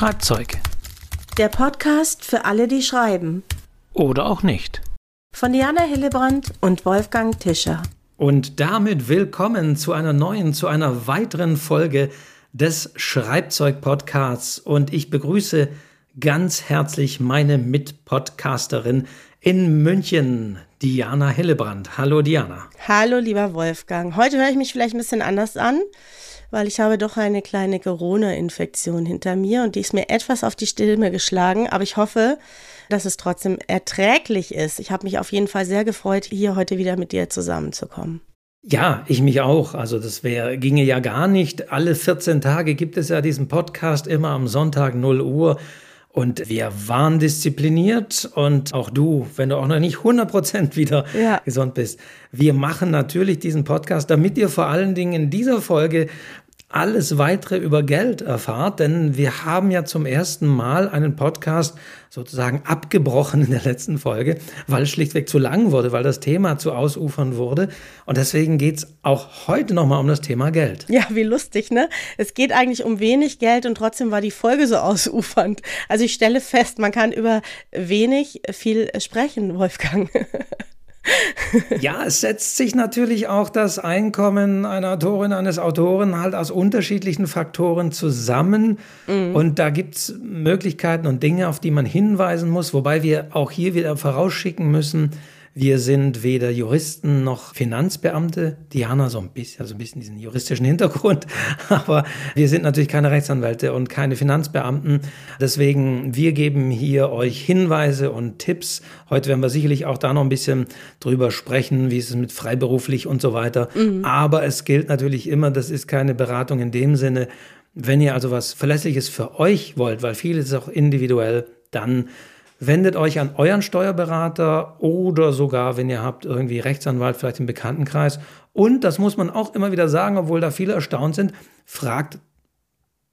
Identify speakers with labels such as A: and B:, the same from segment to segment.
A: Schreibzeug.
B: Der Podcast für alle, die schreiben.
A: Oder auch nicht.
B: Von Diana Hillebrand und Wolfgang Tischer.
A: Und damit willkommen zu einer neuen, zu einer weiteren Folge des Schreibzeug-Podcasts. Und ich begrüße ganz herzlich meine Mitpodcasterin in München, Diana Hillebrand. Hallo Diana.
B: Hallo lieber Wolfgang. Heute höre ich mich vielleicht ein bisschen anders an weil ich habe doch eine kleine Corona-Infektion hinter mir und die ist mir etwas auf die Stimme geschlagen, aber ich hoffe, dass es trotzdem erträglich ist. Ich habe mich auf jeden Fall sehr gefreut, hier heute wieder mit dir zusammenzukommen.
A: Ja, ich mich auch. Also das wäre, ginge ja gar nicht. Alle 14 Tage gibt es ja diesen Podcast immer am Sonntag 0 Uhr. Und wir waren diszipliniert und auch du, wenn du auch noch nicht 100% wieder ja. gesund bist. Wir machen natürlich diesen Podcast, damit ihr vor allen Dingen in dieser Folge alles weitere über Geld erfahrt, denn wir haben ja zum ersten Mal einen Podcast sozusagen abgebrochen in der letzten Folge, weil es schlichtweg zu lang wurde, weil das Thema zu ausufern wurde. Und deswegen geht's auch heute nochmal um das Thema Geld.
B: Ja, wie lustig, ne? Es geht eigentlich um wenig Geld und trotzdem war die Folge so ausufernd. Also ich stelle fest, man kann über wenig viel sprechen, Wolfgang.
A: ja, es setzt sich natürlich auch das Einkommen einer Autorin, eines Autoren halt aus unterschiedlichen Faktoren zusammen. Mhm. Und da gibt es Möglichkeiten und Dinge, auf die man hinweisen muss, wobei wir auch hier wieder vorausschicken müssen, wir sind weder Juristen noch Finanzbeamte. Diana so ein bisschen, also ein bisschen diesen juristischen Hintergrund. Aber wir sind natürlich keine Rechtsanwälte und keine Finanzbeamten. Deswegen, wir geben hier euch Hinweise und Tipps. Heute werden wir sicherlich auch da noch ein bisschen drüber sprechen, wie ist es mit freiberuflich und so weiter. Mhm. Aber es gilt natürlich immer, das ist keine Beratung in dem Sinne. Wenn ihr also was Verlässliches für euch wollt, weil vieles ist auch individuell, dann wendet euch an euren Steuerberater oder sogar, wenn ihr habt, irgendwie Rechtsanwalt, vielleicht im Bekanntenkreis. Und, das muss man auch immer wieder sagen, obwohl da viele erstaunt sind, fragt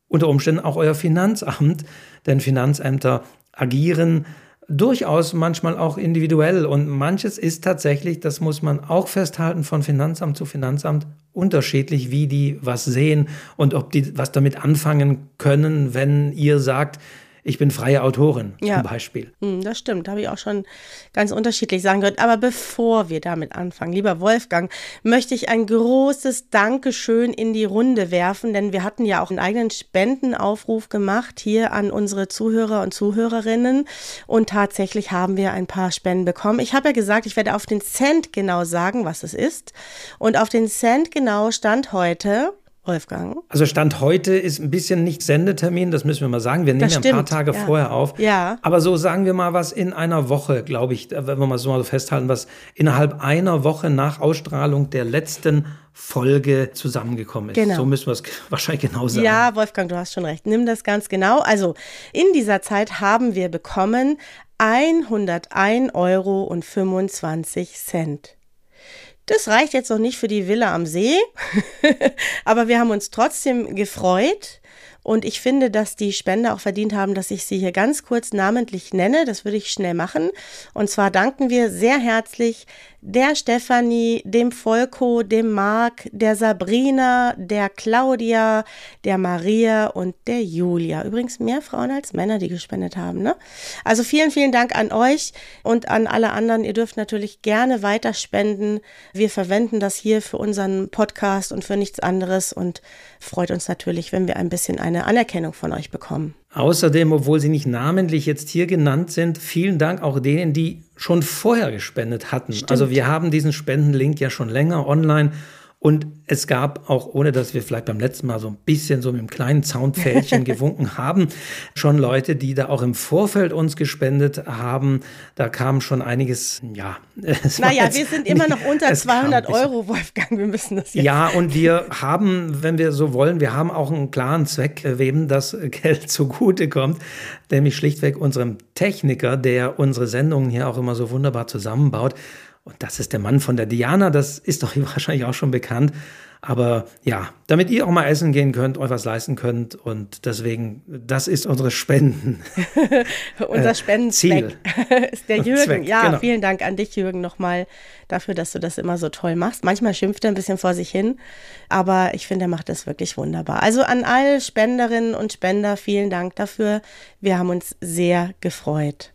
A: unter Umständen auch euer Finanzamt, denn Finanzämter agieren durchaus manchmal auch individuell und manches ist tatsächlich, das muss man auch festhalten, von Finanzamt zu Finanzamt unterschiedlich, wie die was sehen und ob die was damit anfangen können, wenn ihr sagt, ich bin freie Autorin ja. zum Beispiel.
B: Hm, das stimmt, habe ich auch schon ganz unterschiedlich sagen gehört. Aber bevor wir damit anfangen, lieber Wolfgang, möchte ich ein großes Dankeschön in die Runde werfen, denn wir hatten ja auch einen eigenen Spendenaufruf gemacht hier an unsere Zuhörer und Zuhörerinnen und tatsächlich haben wir ein paar Spenden bekommen. Ich habe ja gesagt, ich werde auf den Cent genau sagen, was es ist. Und auf den Cent genau stand heute Wolfgang?
A: Also Stand heute ist ein bisschen nicht Sendetermin, das müssen wir mal sagen. Wir nehmen ja ein paar Tage ja. vorher auf.
B: Ja.
A: Aber so sagen wir mal was in einer Woche, glaube ich, wenn wir mal so mal festhalten, was innerhalb einer Woche nach Ausstrahlung der letzten Folge zusammengekommen ist. Genau. So müssen wir es wahrscheinlich genau sagen.
B: Ja, Wolfgang, du hast schon recht. Nimm das ganz genau. Also in dieser Zeit haben wir bekommen 101 Euro und 25 Cent. Das reicht jetzt noch nicht für die Villa am See, aber wir haben uns trotzdem gefreut. Und ich finde, dass die Spender auch verdient haben, dass ich sie hier ganz kurz namentlich nenne. Das würde ich schnell machen. Und zwar danken wir sehr herzlich der Stefanie, dem Volko, dem Marc, der Sabrina, der Claudia, der Maria und der Julia. Übrigens mehr Frauen als Männer, die gespendet haben. Ne? Also vielen, vielen Dank an euch und an alle anderen. Ihr dürft natürlich gerne weiter spenden. Wir verwenden das hier für unseren Podcast und für nichts anderes und freut uns natürlich, wenn wir ein bisschen eine Anerkennung von euch bekommen.
A: Außerdem, obwohl sie nicht namentlich jetzt hier genannt sind, vielen Dank auch denen, die schon vorher gespendet hatten. Stimmt. Also wir haben diesen Spendenlink ja schon länger online und es gab auch, ohne dass wir vielleicht beim letzten Mal so ein bisschen so mit einem kleinen Zaunpfählchen gewunken haben, schon Leute, die da auch im Vorfeld uns gespendet haben. Da kam schon einiges, ja.
B: Naja, wir sind immer noch unter 200 Euro, Wolfgang. Wir müssen das
A: jetzt. Ja, und wir haben, wenn wir so wollen, wir haben auch einen klaren Zweck, wem das Geld zugutekommt, nämlich schlichtweg unserem Techniker, der unsere Sendungen hier auch immer so wunderbar zusammenbaut. Und das ist der Mann von der Diana, das ist doch wahrscheinlich auch schon bekannt. Aber ja, damit ihr auch mal essen gehen könnt, euch was leisten könnt und deswegen, das ist unsere Spenden.
B: Unser Spendenzweck ist der Jürgen. Zweck, ja, genau. vielen Dank an dich, Jürgen, nochmal dafür, dass du das immer so toll machst. Manchmal schimpft er ein bisschen vor sich hin, aber ich finde, er macht das wirklich wunderbar. Also an alle Spenderinnen und Spender, vielen Dank dafür. Wir haben uns sehr gefreut.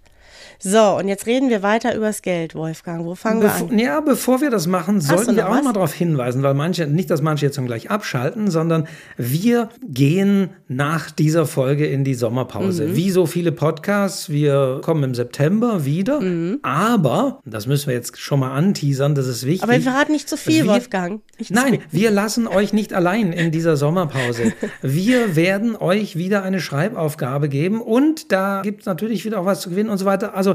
B: So, und jetzt reden wir weiter übers Geld, Wolfgang. Wo fangen
A: Bef
B: wir an?
A: Ja, bevor wir das machen, sollten wir auch was? mal darauf hinweisen, weil manche, nicht, dass manche jetzt gleich abschalten, sondern wir gehen nach dieser Folge in die Sommerpause. Mhm. Wie so viele Podcasts, wir kommen im September wieder, mhm. aber, das müssen wir jetzt schon mal anteasern, das ist wichtig.
B: Aber wir verraten nicht zu viel, wir, Wolfgang.
A: Nicht nein, wir lassen euch nicht allein in dieser Sommerpause. wir werden euch wieder eine Schreibaufgabe geben und da gibt es natürlich wieder auch was zu gewinnen und so weiter. Also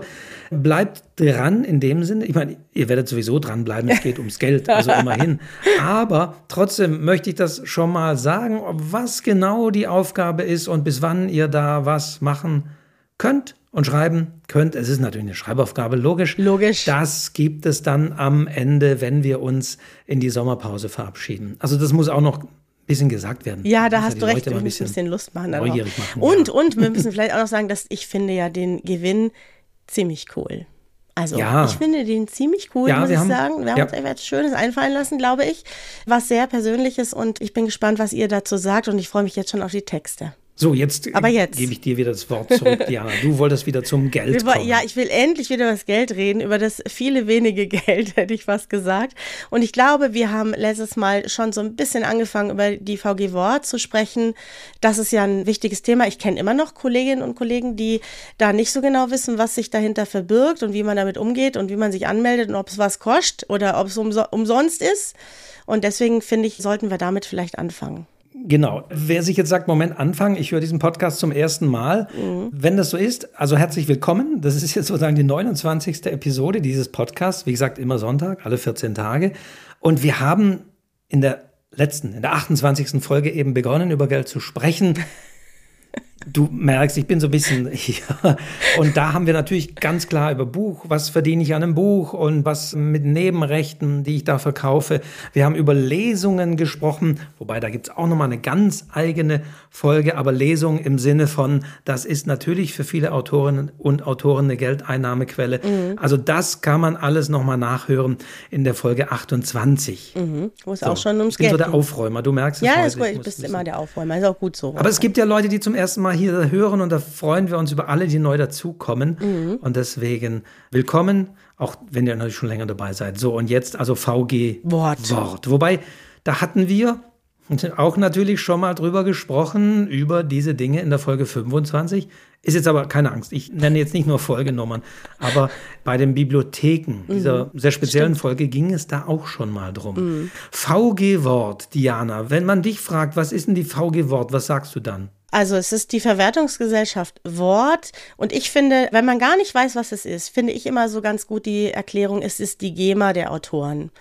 A: bleibt dran in dem Sinne. Ich meine, ihr werdet sowieso dranbleiben, es geht ums Geld, also immerhin. Aber trotzdem möchte ich das schon mal sagen, was genau die Aufgabe ist und bis wann ihr da was machen könnt und schreiben könnt. Es ist natürlich eine Schreibaufgabe, logisch.
B: Logisch.
A: Das gibt es dann am Ende, wenn wir uns in die Sommerpause verabschieden. Also das muss auch noch ein bisschen gesagt werden.
B: Ja, da hast ja du recht, wir müssen ein bisschen Lust machen. Neugierig machen und, ja. und wir müssen vielleicht auch noch sagen, dass ich finde ja den Gewinn ziemlich cool. Also ja. ich finde den ziemlich cool, ja, muss ich haben, sagen. Wir haben ja. uns etwas Schönes einfallen lassen, glaube ich. Was sehr Persönliches und ich bin gespannt, was ihr dazu sagt und ich freue mich jetzt schon auf die Texte.
A: So, jetzt,
B: Aber jetzt.
A: gebe ich dir wieder das Wort zurück, Diana. Du wolltest wieder zum Geld kommen.
B: Ja, ich will endlich wieder über das Geld reden, über das viele wenige Geld, hätte ich fast gesagt. Und ich glaube, wir haben letztes Mal schon so ein bisschen angefangen, über die VG Wort zu sprechen. Das ist ja ein wichtiges Thema. Ich kenne immer noch Kolleginnen und Kollegen, die da nicht so genau wissen, was sich dahinter verbirgt und wie man damit umgeht und wie man sich anmeldet und ob es was kostet oder ob es umsonst ist. Und deswegen finde ich, sollten wir damit vielleicht anfangen.
A: Genau. Wer sich jetzt sagt, Moment, anfangen, ich höre diesen Podcast zum ersten Mal. Mhm. Wenn das so ist, also herzlich willkommen. Das ist jetzt sozusagen die 29. Episode dieses Podcasts. Wie gesagt, immer Sonntag, alle 14 Tage. Und wir haben in der letzten, in der 28. Folge eben begonnen, über Geld zu sprechen. Du merkst, ich bin so ein bisschen hier. Und da haben wir natürlich ganz klar über Buch, was verdiene ich an einem Buch und was mit Nebenrechten, die ich da verkaufe. Wir haben über Lesungen gesprochen, wobei da gibt es auch nochmal eine ganz eigene Folge, aber Lesung im Sinne von, das ist natürlich für viele Autorinnen und Autoren eine Geldeinnahmequelle. Mhm. Also das kann man alles nochmal nachhören in der Folge 28.
B: Mhm. Wo es so. auch schon ums ich bin
A: Geld so der Aufräumer, du merkst
B: es Ja, ist gut, du bist immer der Aufräumer, ist auch gut so.
A: Aber es gibt ja Leute, die zum ersten Mal hier hören und da freuen wir uns über alle, die neu dazukommen. Mhm. Und deswegen willkommen, auch wenn ihr natürlich schon länger dabei seid. So, und jetzt also VG
B: Wort.
A: Wort. Wobei, da hatten wir auch natürlich schon mal drüber gesprochen, über diese Dinge in der Folge 25. Ist jetzt aber keine Angst, ich nenne jetzt nicht nur Folgenummern, aber bei den Bibliotheken dieser mhm, sehr speziellen stimmt. Folge ging es da auch schon mal drum. Mhm. VG Wort, Diana, wenn man dich fragt, was ist denn die VG Wort, was sagst du dann?
B: Also es ist die Verwertungsgesellschaft Wort und ich finde, wenn man gar nicht weiß, was es ist, finde ich immer so ganz gut die Erklärung, es ist die GEMA der Autoren.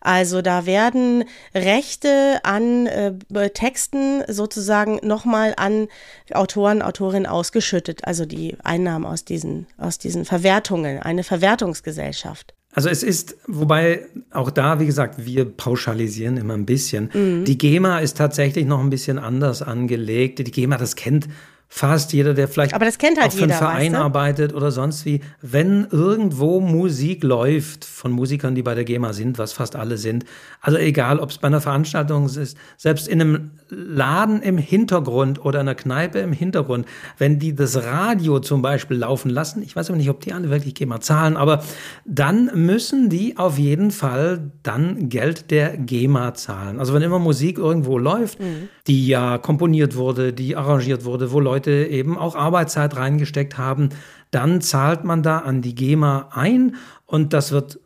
B: Also da werden Rechte an äh, Texten sozusagen nochmal an Autoren, Autorinnen ausgeschüttet, also die Einnahmen aus diesen, aus diesen Verwertungen, eine Verwertungsgesellschaft.
A: Also es ist, wobei auch da, wie gesagt, wir pauschalisieren immer ein bisschen. Mhm. Die GEMA ist tatsächlich noch ein bisschen anders angelegt. Die GEMA, das kennt fast jeder, der vielleicht
B: Aber das kennt halt
A: auch für einen
B: jeder,
A: Verein
B: weißt du?
A: arbeitet oder sonst wie, wenn irgendwo Musik läuft von Musikern, die bei der GEMA sind, was fast alle sind, also egal, ob es bei einer Veranstaltung ist, selbst in einem Laden im Hintergrund oder einer Kneipe im Hintergrund, wenn die das Radio zum Beispiel laufen lassen, ich weiß aber nicht, ob die alle wirklich GEMA zahlen, aber dann müssen die auf jeden Fall dann Geld der GEMA zahlen. Also wenn immer Musik irgendwo läuft, mhm. die ja komponiert wurde, die arrangiert wurde, wo Leute Leute eben auch Arbeitszeit reingesteckt haben, dann zahlt man da an die GEMA ein und das wird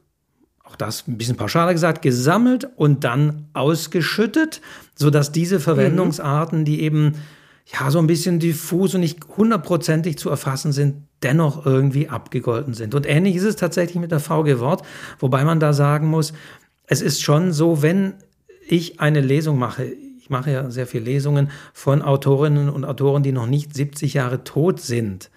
A: auch das ein bisschen pauschaler gesagt, gesammelt und dann ausgeschüttet, sodass diese Verwendungsarten, die eben ja so ein bisschen diffus und nicht hundertprozentig zu erfassen sind, dennoch irgendwie abgegolten sind. Und ähnlich ist es tatsächlich mit der VG Wort, wobei man da sagen muss, es ist schon so, wenn ich eine Lesung mache, ich mache ja sehr viele Lesungen von Autorinnen und Autoren, die noch nicht 70 Jahre tot sind,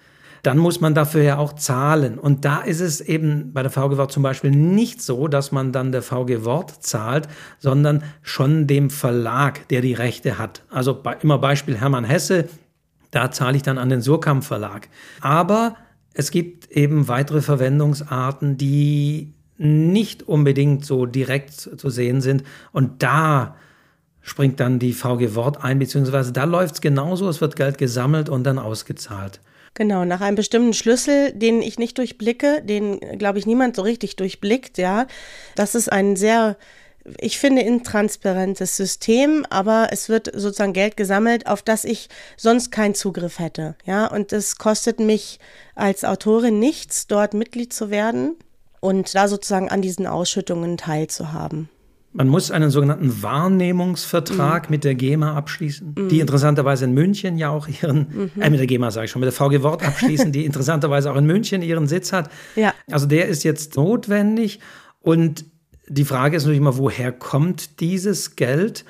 A: dann muss man dafür ja auch zahlen. Und da ist es eben bei der VG Wort zum Beispiel nicht so, dass man dann der VG Wort zahlt, sondern schon dem Verlag, der die Rechte hat. Also immer Beispiel Hermann Hesse, da zahle ich dann an den Surkamp Verlag. Aber es gibt eben weitere Verwendungsarten, die nicht unbedingt so direkt zu sehen sind. Und da springt dann die VG Wort ein, beziehungsweise da läuft es genauso, es wird Geld gesammelt und dann ausgezahlt.
B: Genau, nach einem bestimmten Schlüssel, den ich nicht durchblicke, den, glaube ich, niemand so richtig durchblickt, ja. Das ist ein sehr, ich finde, intransparentes System, aber es wird sozusagen Geld gesammelt, auf das ich sonst keinen Zugriff hätte, ja. Und es kostet mich als Autorin nichts, dort Mitglied zu werden und da sozusagen an diesen Ausschüttungen teilzuhaben.
A: Man muss einen sogenannten Wahrnehmungsvertrag mhm. mit der GEMA abschließen, mhm. die interessanterweise in München ja auch ihren, mhm. äh, mit der GEMA sage ich schon, mit der VG Wort abschließen, die interessanterweise auch in München ihren Sitz hat. Ja. Also der ist jetzt notwendig und die Frage ist natürlich immer, woher kommt dieses Geld?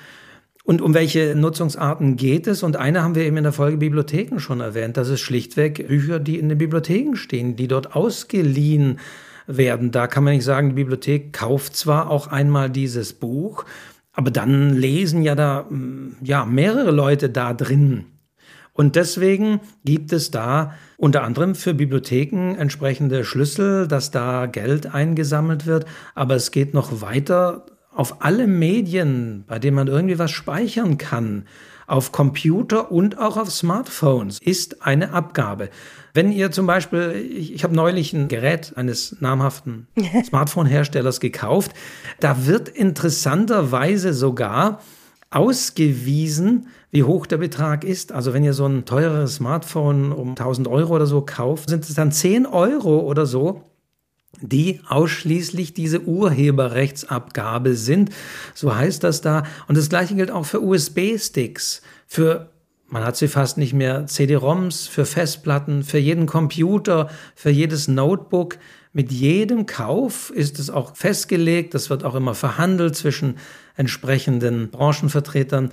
A: Und um welche Nutzungsarten geht es? Und eine haben wir eben in der Folge Bibliotheken schon erwähnt. Das ist schlichtweg Bücher, die in den Bibliotheken stehen, die dort ausgeliehen werden. Da kann man nicht sagen, die Bibliothek kauft zwar auch einmal dieses Buch, aber dann lesen ja da mm, ja mehrere Leute da drin. Und deswegen gibt es da unter anderem für Bibliotheken entsprechende Schlüssel, dass da Geld eingesammelt wird. Aber es geht noch weiter auf alle Medien, bei denen man irgendwie was speichern kann auf Computer und auch auf Smartphones ist eine Abgabe. Wenn ihr zum Beispiel, ich, ich habe neulich ein Gerät eines namhaften Smartphone-Herstellers gekauft, da wird interessanterweise sogar ausgewiesen, wie hoch der Betrag ist. Also wenn ihr so ein teureres Smartphone um 1000 Euro oder so kauft, sind es dann 10 Euro oder so, die ausschließlich diese Urheberrechtsabgabe sind. So heißt das da. Und das gleiche gilt auch für USB-Sticks, für man hat sie fast nicht mehr, CD-ROMs, für Festplatten, für jeden Computer, für jedes Notebook. Mit jedem Kauf ist es auch festgelegt, das wird auch immer verhandelt zwischen entsprechenden Branchenvertretern,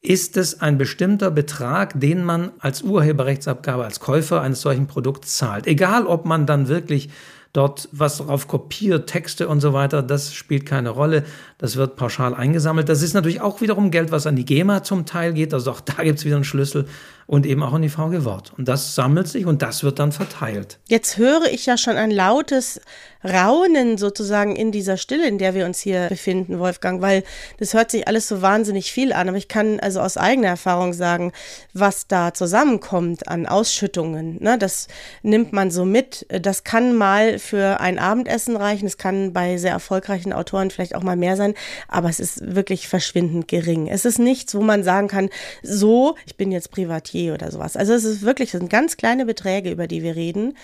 A: ist es ein bestimmter Betrag, den man als Urheberrechtsabgabe, als Käufer eines solchen Produkts zahlt. Egal, ob man dann wirklich dort was drauf kopiert, Texte und so weiter, das spielt keine Rolle. Das wird pauschal eingesammelt. Das ist natürlich auch wiederum Geld, was an die GEMA zum Teil geht. Also auch da gibt es wieder einen Schlüssel und eben auch an die VG Wort. Und das sammelt sich und das wird dann verteilt.
B: Jetzt höre ich ja schon ein lautes Raunen sozusagen in dieser Stille, in der wir uns hier befinden, Wolfgang, weil das hört sich alles so wahnsinnig viel an. Aber ich kann also aus eigener Erfahrung sagen, was da zusammenkommt an Ausschüttungen. Ne, das nimmt man so mit. Das kann mal für ein Abendessen reichen. Es kann bei sehr erfolgreichen Autoren vielleicht auch mal mehr sein. Aber es ist wirklich verschwindend gering. Es ist nichts, wo man sagen kann, so, ich bin jetzt Privatier oder sowas. Also es ist wirklich, es sind ganz kleine Beträge, über die wir reden,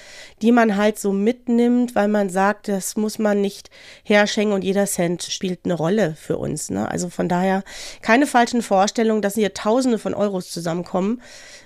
B: die man halt so mitnimmt, weil man sagt, das muss man nicht herschenken und jeder Cent spielt eine Rolle für uns. Ne? Also von daher keine falschen Vorstellungen, dass hier Tausende von Euros zusammenkommen,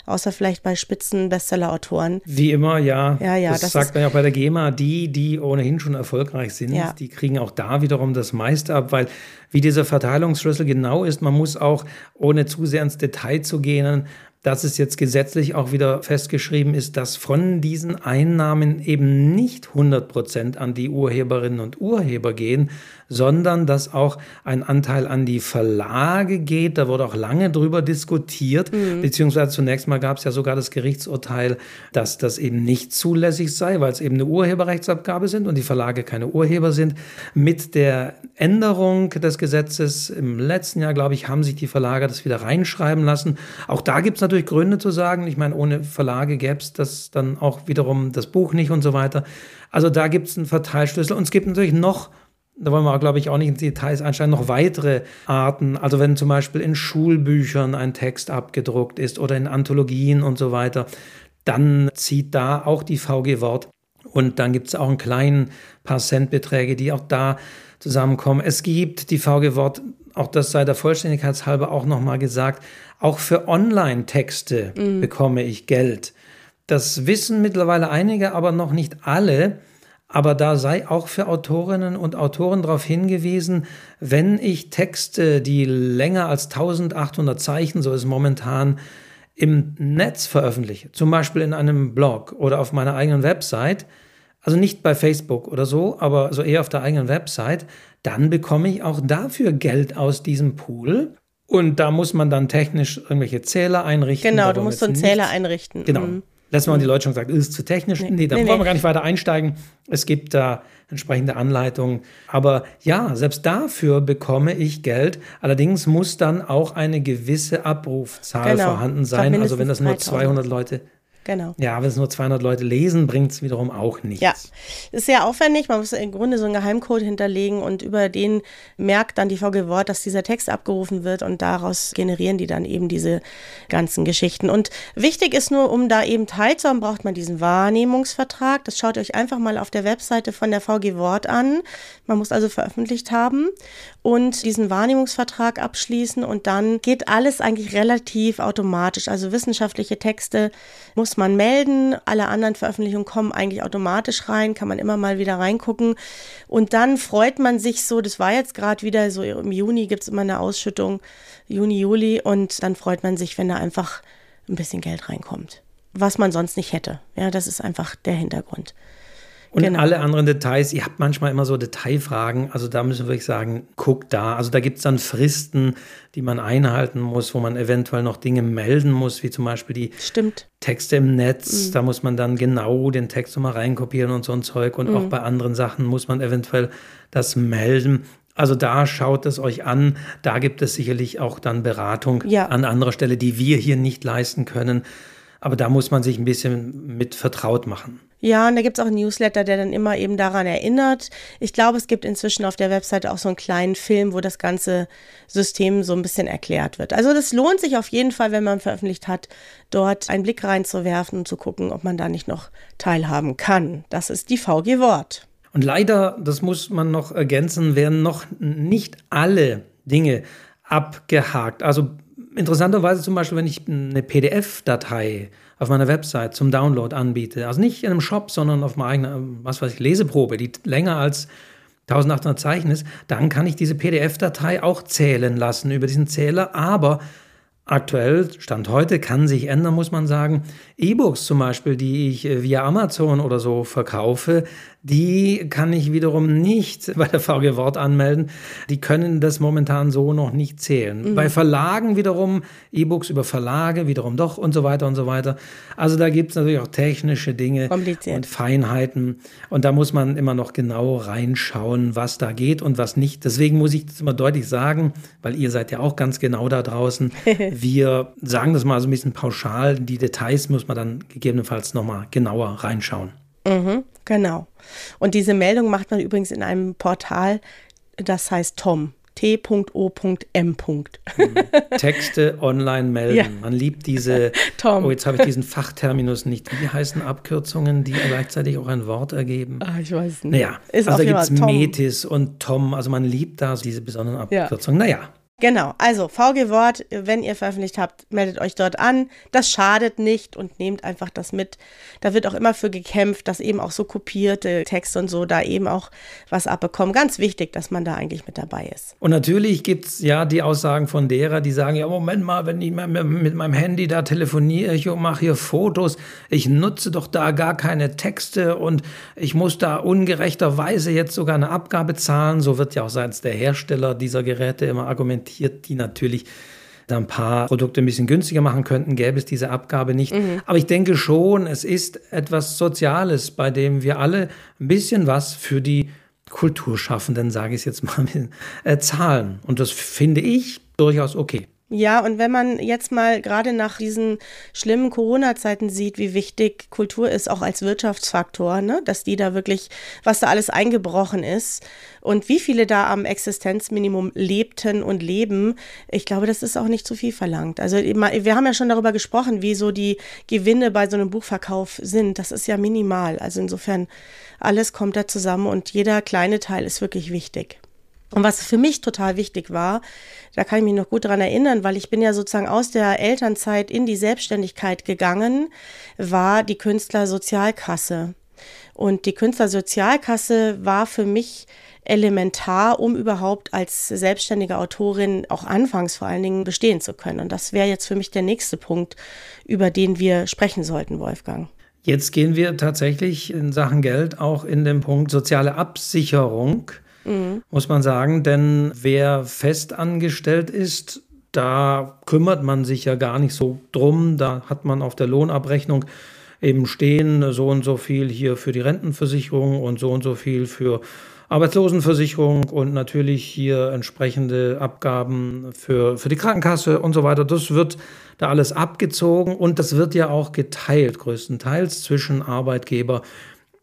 B: außer vielleicht bei spitzen Bestseller-Autoren.
A: Wie immer, ja. ja, ja das, das sagt man ja auch bei der GEMA, die, die ohnehin schon erfolgreich sind, ja. die kriegen auch da wiederum das meiste ab, weil wie dieser Verteilungsschlüssel genau ist, man muss auch, ohne zu sehr ins Detail zu gehen, dass es jetzt gesetzlich auch wieder festgeschrieben ist, dass von diesen Einnahmen eben nicht 100 Prozent an die Urheberinnen und Urheber gehen, sondern dass auch ein Anteil an die Verlage geht. Da wurde auch lange drüber diskutiert, mhm. beziehungsweise zunächst mal gab es ja sogar das Gerichtsurteil, dass das eben nicht zulässig sei, weil es eben eine Urheberrechtsabgabe sind und die Verlage keine Urheber sind. Mit der Änderung des Gesetzes im letzten Jahr, glaube ich, haben sich die Verlage das wieder reinschreiben lassen. Auch da gibt es natürlich Gründe zu sagen, ich meine, ohne Verlage gäbe es das dann auch wiederum das Buch nicht und so weiter. Also da gibt es einen Verteilschlüssel und es gibt natürlich noch da wollen wir, glaube ich, auch nicht in Details einsteigen, noch weitere Arten. Also wenn zum Beispiel in Schulbüchern ein Text abgedruckt ist oder in Anthologien und so weiter, dann zieht da auch die VG Wort. Und dann gibt es auch einen kleinen paar Centbeträge, die auch da zusammenkommen. Es gibt die VG Wort, auch das sei der Vollständigkeit halber auch nochmal gesagt, auch für Online-Texte mhm. bekomme ich Geld. Das wissen mittlerweile einige, aber noch nicht alle. Aber da sei auch für Autorinnen und Autoren darauf hingewiesen, wenn ich Texte, die länger als 1800 Zeichen, so ist momentan, im Netz veröffentliche, zum Beispiel in einem Blog oder auf meiner eigenen Website, also nicht bei Facebook oder so, aber so eher auf der eigenen Website, dann bekomme ich auch dafür Geld aus diesem Pool. Und da muss man dann technisch irgendwelche Zähler einrichten.
B: Genau, du musst so einen Zähler einrichten.
A: Genau. Mhm. Letztes Mal haben die Leute schon gesagt, ist es zu technisch? Nee, nee da nee, wollen wir gar nicht weiter einsteigen. Es gibt da entsprechende Anleitungen. Aber ja, selbst dafür bekomme ich Geld. Allerdings muss dann auch eine gewisse Abrufzahl genau. vorhanden sein. Also wenn das nur 200 Leute
B: Genau.
A: Ja, wenn es nur 200 Leute lesen, bringt es wiederum auch nichts.
B: Ja, ist sehr aufwendig. Man muss im Grunde so einen Geheimcode hinterlegen und über den merkt dann die VG Wort, dass dieser Text abgerufen wird und daraus generieren die dann eben diese ganzen Geschichten. Und wichtig ist nur, um da eben teilzuhaben, braucht man diesen Wahrnehmungsvertrag. Das schaut euch einfach mal auf der Webseite von der VG Wort an. Man muss also veröffentlicht haben und diesen Wahrnehmungsvertrag abschließen und dann geht alles eigentlich relativ automatisch. Also wissenschaftliche Texte muss man melden, alle anderen Veröffentlichungen kommen eigentlich automatisch rein, kann man immer mal wieder reingucken und dann freut man sich so, das war jetzt gerade wieder so im Juni gibt es immer eine Ausschüttung, Juni, Juli und dann freut man sich, wenn da einfach ein bisschen Geld reinkommt, was man sonst nicht hätte. Ja, das ist einfach der Hintergrund.
A: Und genau. alle anderen Details, ihr habt manchmal immer so Detailfragen, also da müssen wir wirklich sagen, guckt da. Also da gibt es dann Fristen, die man einhalten muss, wo man eventuell noch Dinge melden muss, wie zum Beispiel die
B: Stimmt.
A: Texte im Netz. Mhm. Da muss man dann genau den Text nochmal reinkopieren und so ein Zeug. Und mhm. auch bei anderen Sachen muss man eventuell das melden. Also da schaut es euch an. Da gibt es sicherlich auch dann Beratung ja. an anderer Stelle, die wir hier nicht leisten können. Aber da muss man sich ein bisschen mit vertraut machen.
B: Ja, und da gibt es auch einen Newsletter, der dann immer eben daran erinnert. Ich glaube, es gibt inzwischen auf der Webseite auch so einen kleinen Film, wo das ganze System so ein bisschen erklärt wird. Also das lohnt sich auf jeden Fall, wenn man veröffentlicht hat, dort einen Blick reinzuwerfen und zu gucken, ob man da nicht noch teilhaben kann. Das ist die VG Wort.
A: Und leider, das muss man noch ergänzen, werden noch nicht alle Dinge abgehakt. Also interessanterweise zum Beispiel, wenn ich eine PDF-Datei auf meiner Website zum Download anbiete, also nicht in einem Shop, sondern auf meiner eigenen, was weiß ich, Leseprobe, die länger als 1800 Zeichen ist, dann kann ich diese PDF-Datei auch zählen lassen über diesen Zähler, aber Aktuell, Stand heute, kann sich ändern, muss man sagen. E-Books zum Beispiel, die ich äh, via Amazon oder so verkaufe, die kann ich wiederum nicht bei der VG Wort anmelden. Die können das momentan so noch nicht zählen. Mhm. Bei Verlagen wiederum, E-Books über Verlage wiederum doch und so weiter und so weiter. Also da gibt es natürlich auch technische Dinge und Feinheiten. Und da muss man immer noch genau reinschauen, was da geht und was nicht. Deswegen muss ich das immer deutlich sagen, weil ihr seid ja auch ganz genau da draußen. Wir sagen das mal so ein bisschen pauschal. Die Details muss man dann gegebenenfalls nochmal genauer reinschauen.
B: Mhm, genau. Und diese Meldung macht man übrigens in einem Portal, das heißt Tom. T.O.M. Mhm.
A: Texte online melden. Ja. Man liebt diese. Tom. Oh, jetzt habe ich diesen Fachterminus nicht. Wie heißen Abkürzungen, die gleichzeitig auch ein Wort ergeben?
B: Ah, ich weiß nicht.
A: Naja, Ist also da gibt es Metis und Tom. Also man liebt da diese besonderen Abkürzungen. Ja. Naja,
B: Genau, also VG Wort, wenn ihr veröffentlicht habt, meldet euch dort an. Das schadet nicht und nehmt einfach das mit. Da wird auch immer für gekämpft, dass eben auch so kopierte Texte und so da eben auch was abbekommen. Ganz wichtig, dass man da eigentlich mit dabei ist.
A: Und natürlich gibt es ja die Aussagen von derer, die sagen, ja, Moment mal, wenn ich mit meinem Handy da telefoniere, ich mache hier Fotos, ich nutze doch da gar keine Texte und ich muss da ungerechterweise jetzt sogar eine Abgabe zahlen. So wird ja auch seitens der Hersteller dieser Geräte immer argumentiert argumentiert, die natürlich da ein paar Produkte ein bisschen günstiger machen könnten, gäbe es diese Abgabe nicht. Mhm. Aber ich denke schon, es ist etwas Soziales, bei dem wir alle ein bisschen was für die Kulturschaffenden, sage ich es jetzt mal, äh, zahlen. Und das finde ich durchaus okay.
B: Ja, und wenn man jetzt mal gerade nach diesen schlimmen Corona-Zeiten sieht, wie wichtig Kultur ist, auch als Wirtschaftsfaktor, ne? dass die da wirklich, was da alles eingebrochen ist und wie viele da am Existenzminimum lebten und leben, ich glaube, das ist auch nicht zu viel verlangt. Also wir haben ja schon darüber gesprochen, wie so die Gewinne bei so einem Buchverkauf sind. Das ist ja minimal. Also insofern, alles kommt da zusammen und jeder kleine Teil ist wirklich wichtig. Und was für mich total wichtig war, da kann ich mich noch gut dran erinnern, weil ich bin ja sozusagen aus der Elternzeit in die Selbstständigkeit gegangen, war die Künstlersozialkasse. Und die Künstlersozialkasse war für mich elementar, um überhaupt als selbstständige Autorin auch anfangs vor allen Dingen bestehen zu können. Und das wäre jetzt für mich der nächste Punkt, über den wir sprechen sollten, Wolfgang.
A: Jetzt gehen wir tatsächlich in Sachen Geld auch in den Punkt soziale Absicherung, mhm. muss man sagen. Denn wer festangestellt ist, da kümmert man sich ja gar nicht so drum. Da hat man auf der Lohnabrechnung eben stehen, so und so viel hier für die Rentenversicherung und so und so viel für Arbeitslosenversicherung und natürlich hier entsprechende Abgaben für, für die Krankenkasse und so weiter. Das wird da alles abgezogen und das wird ja auch geteilt, größtenteils zwischen Arbeitgeber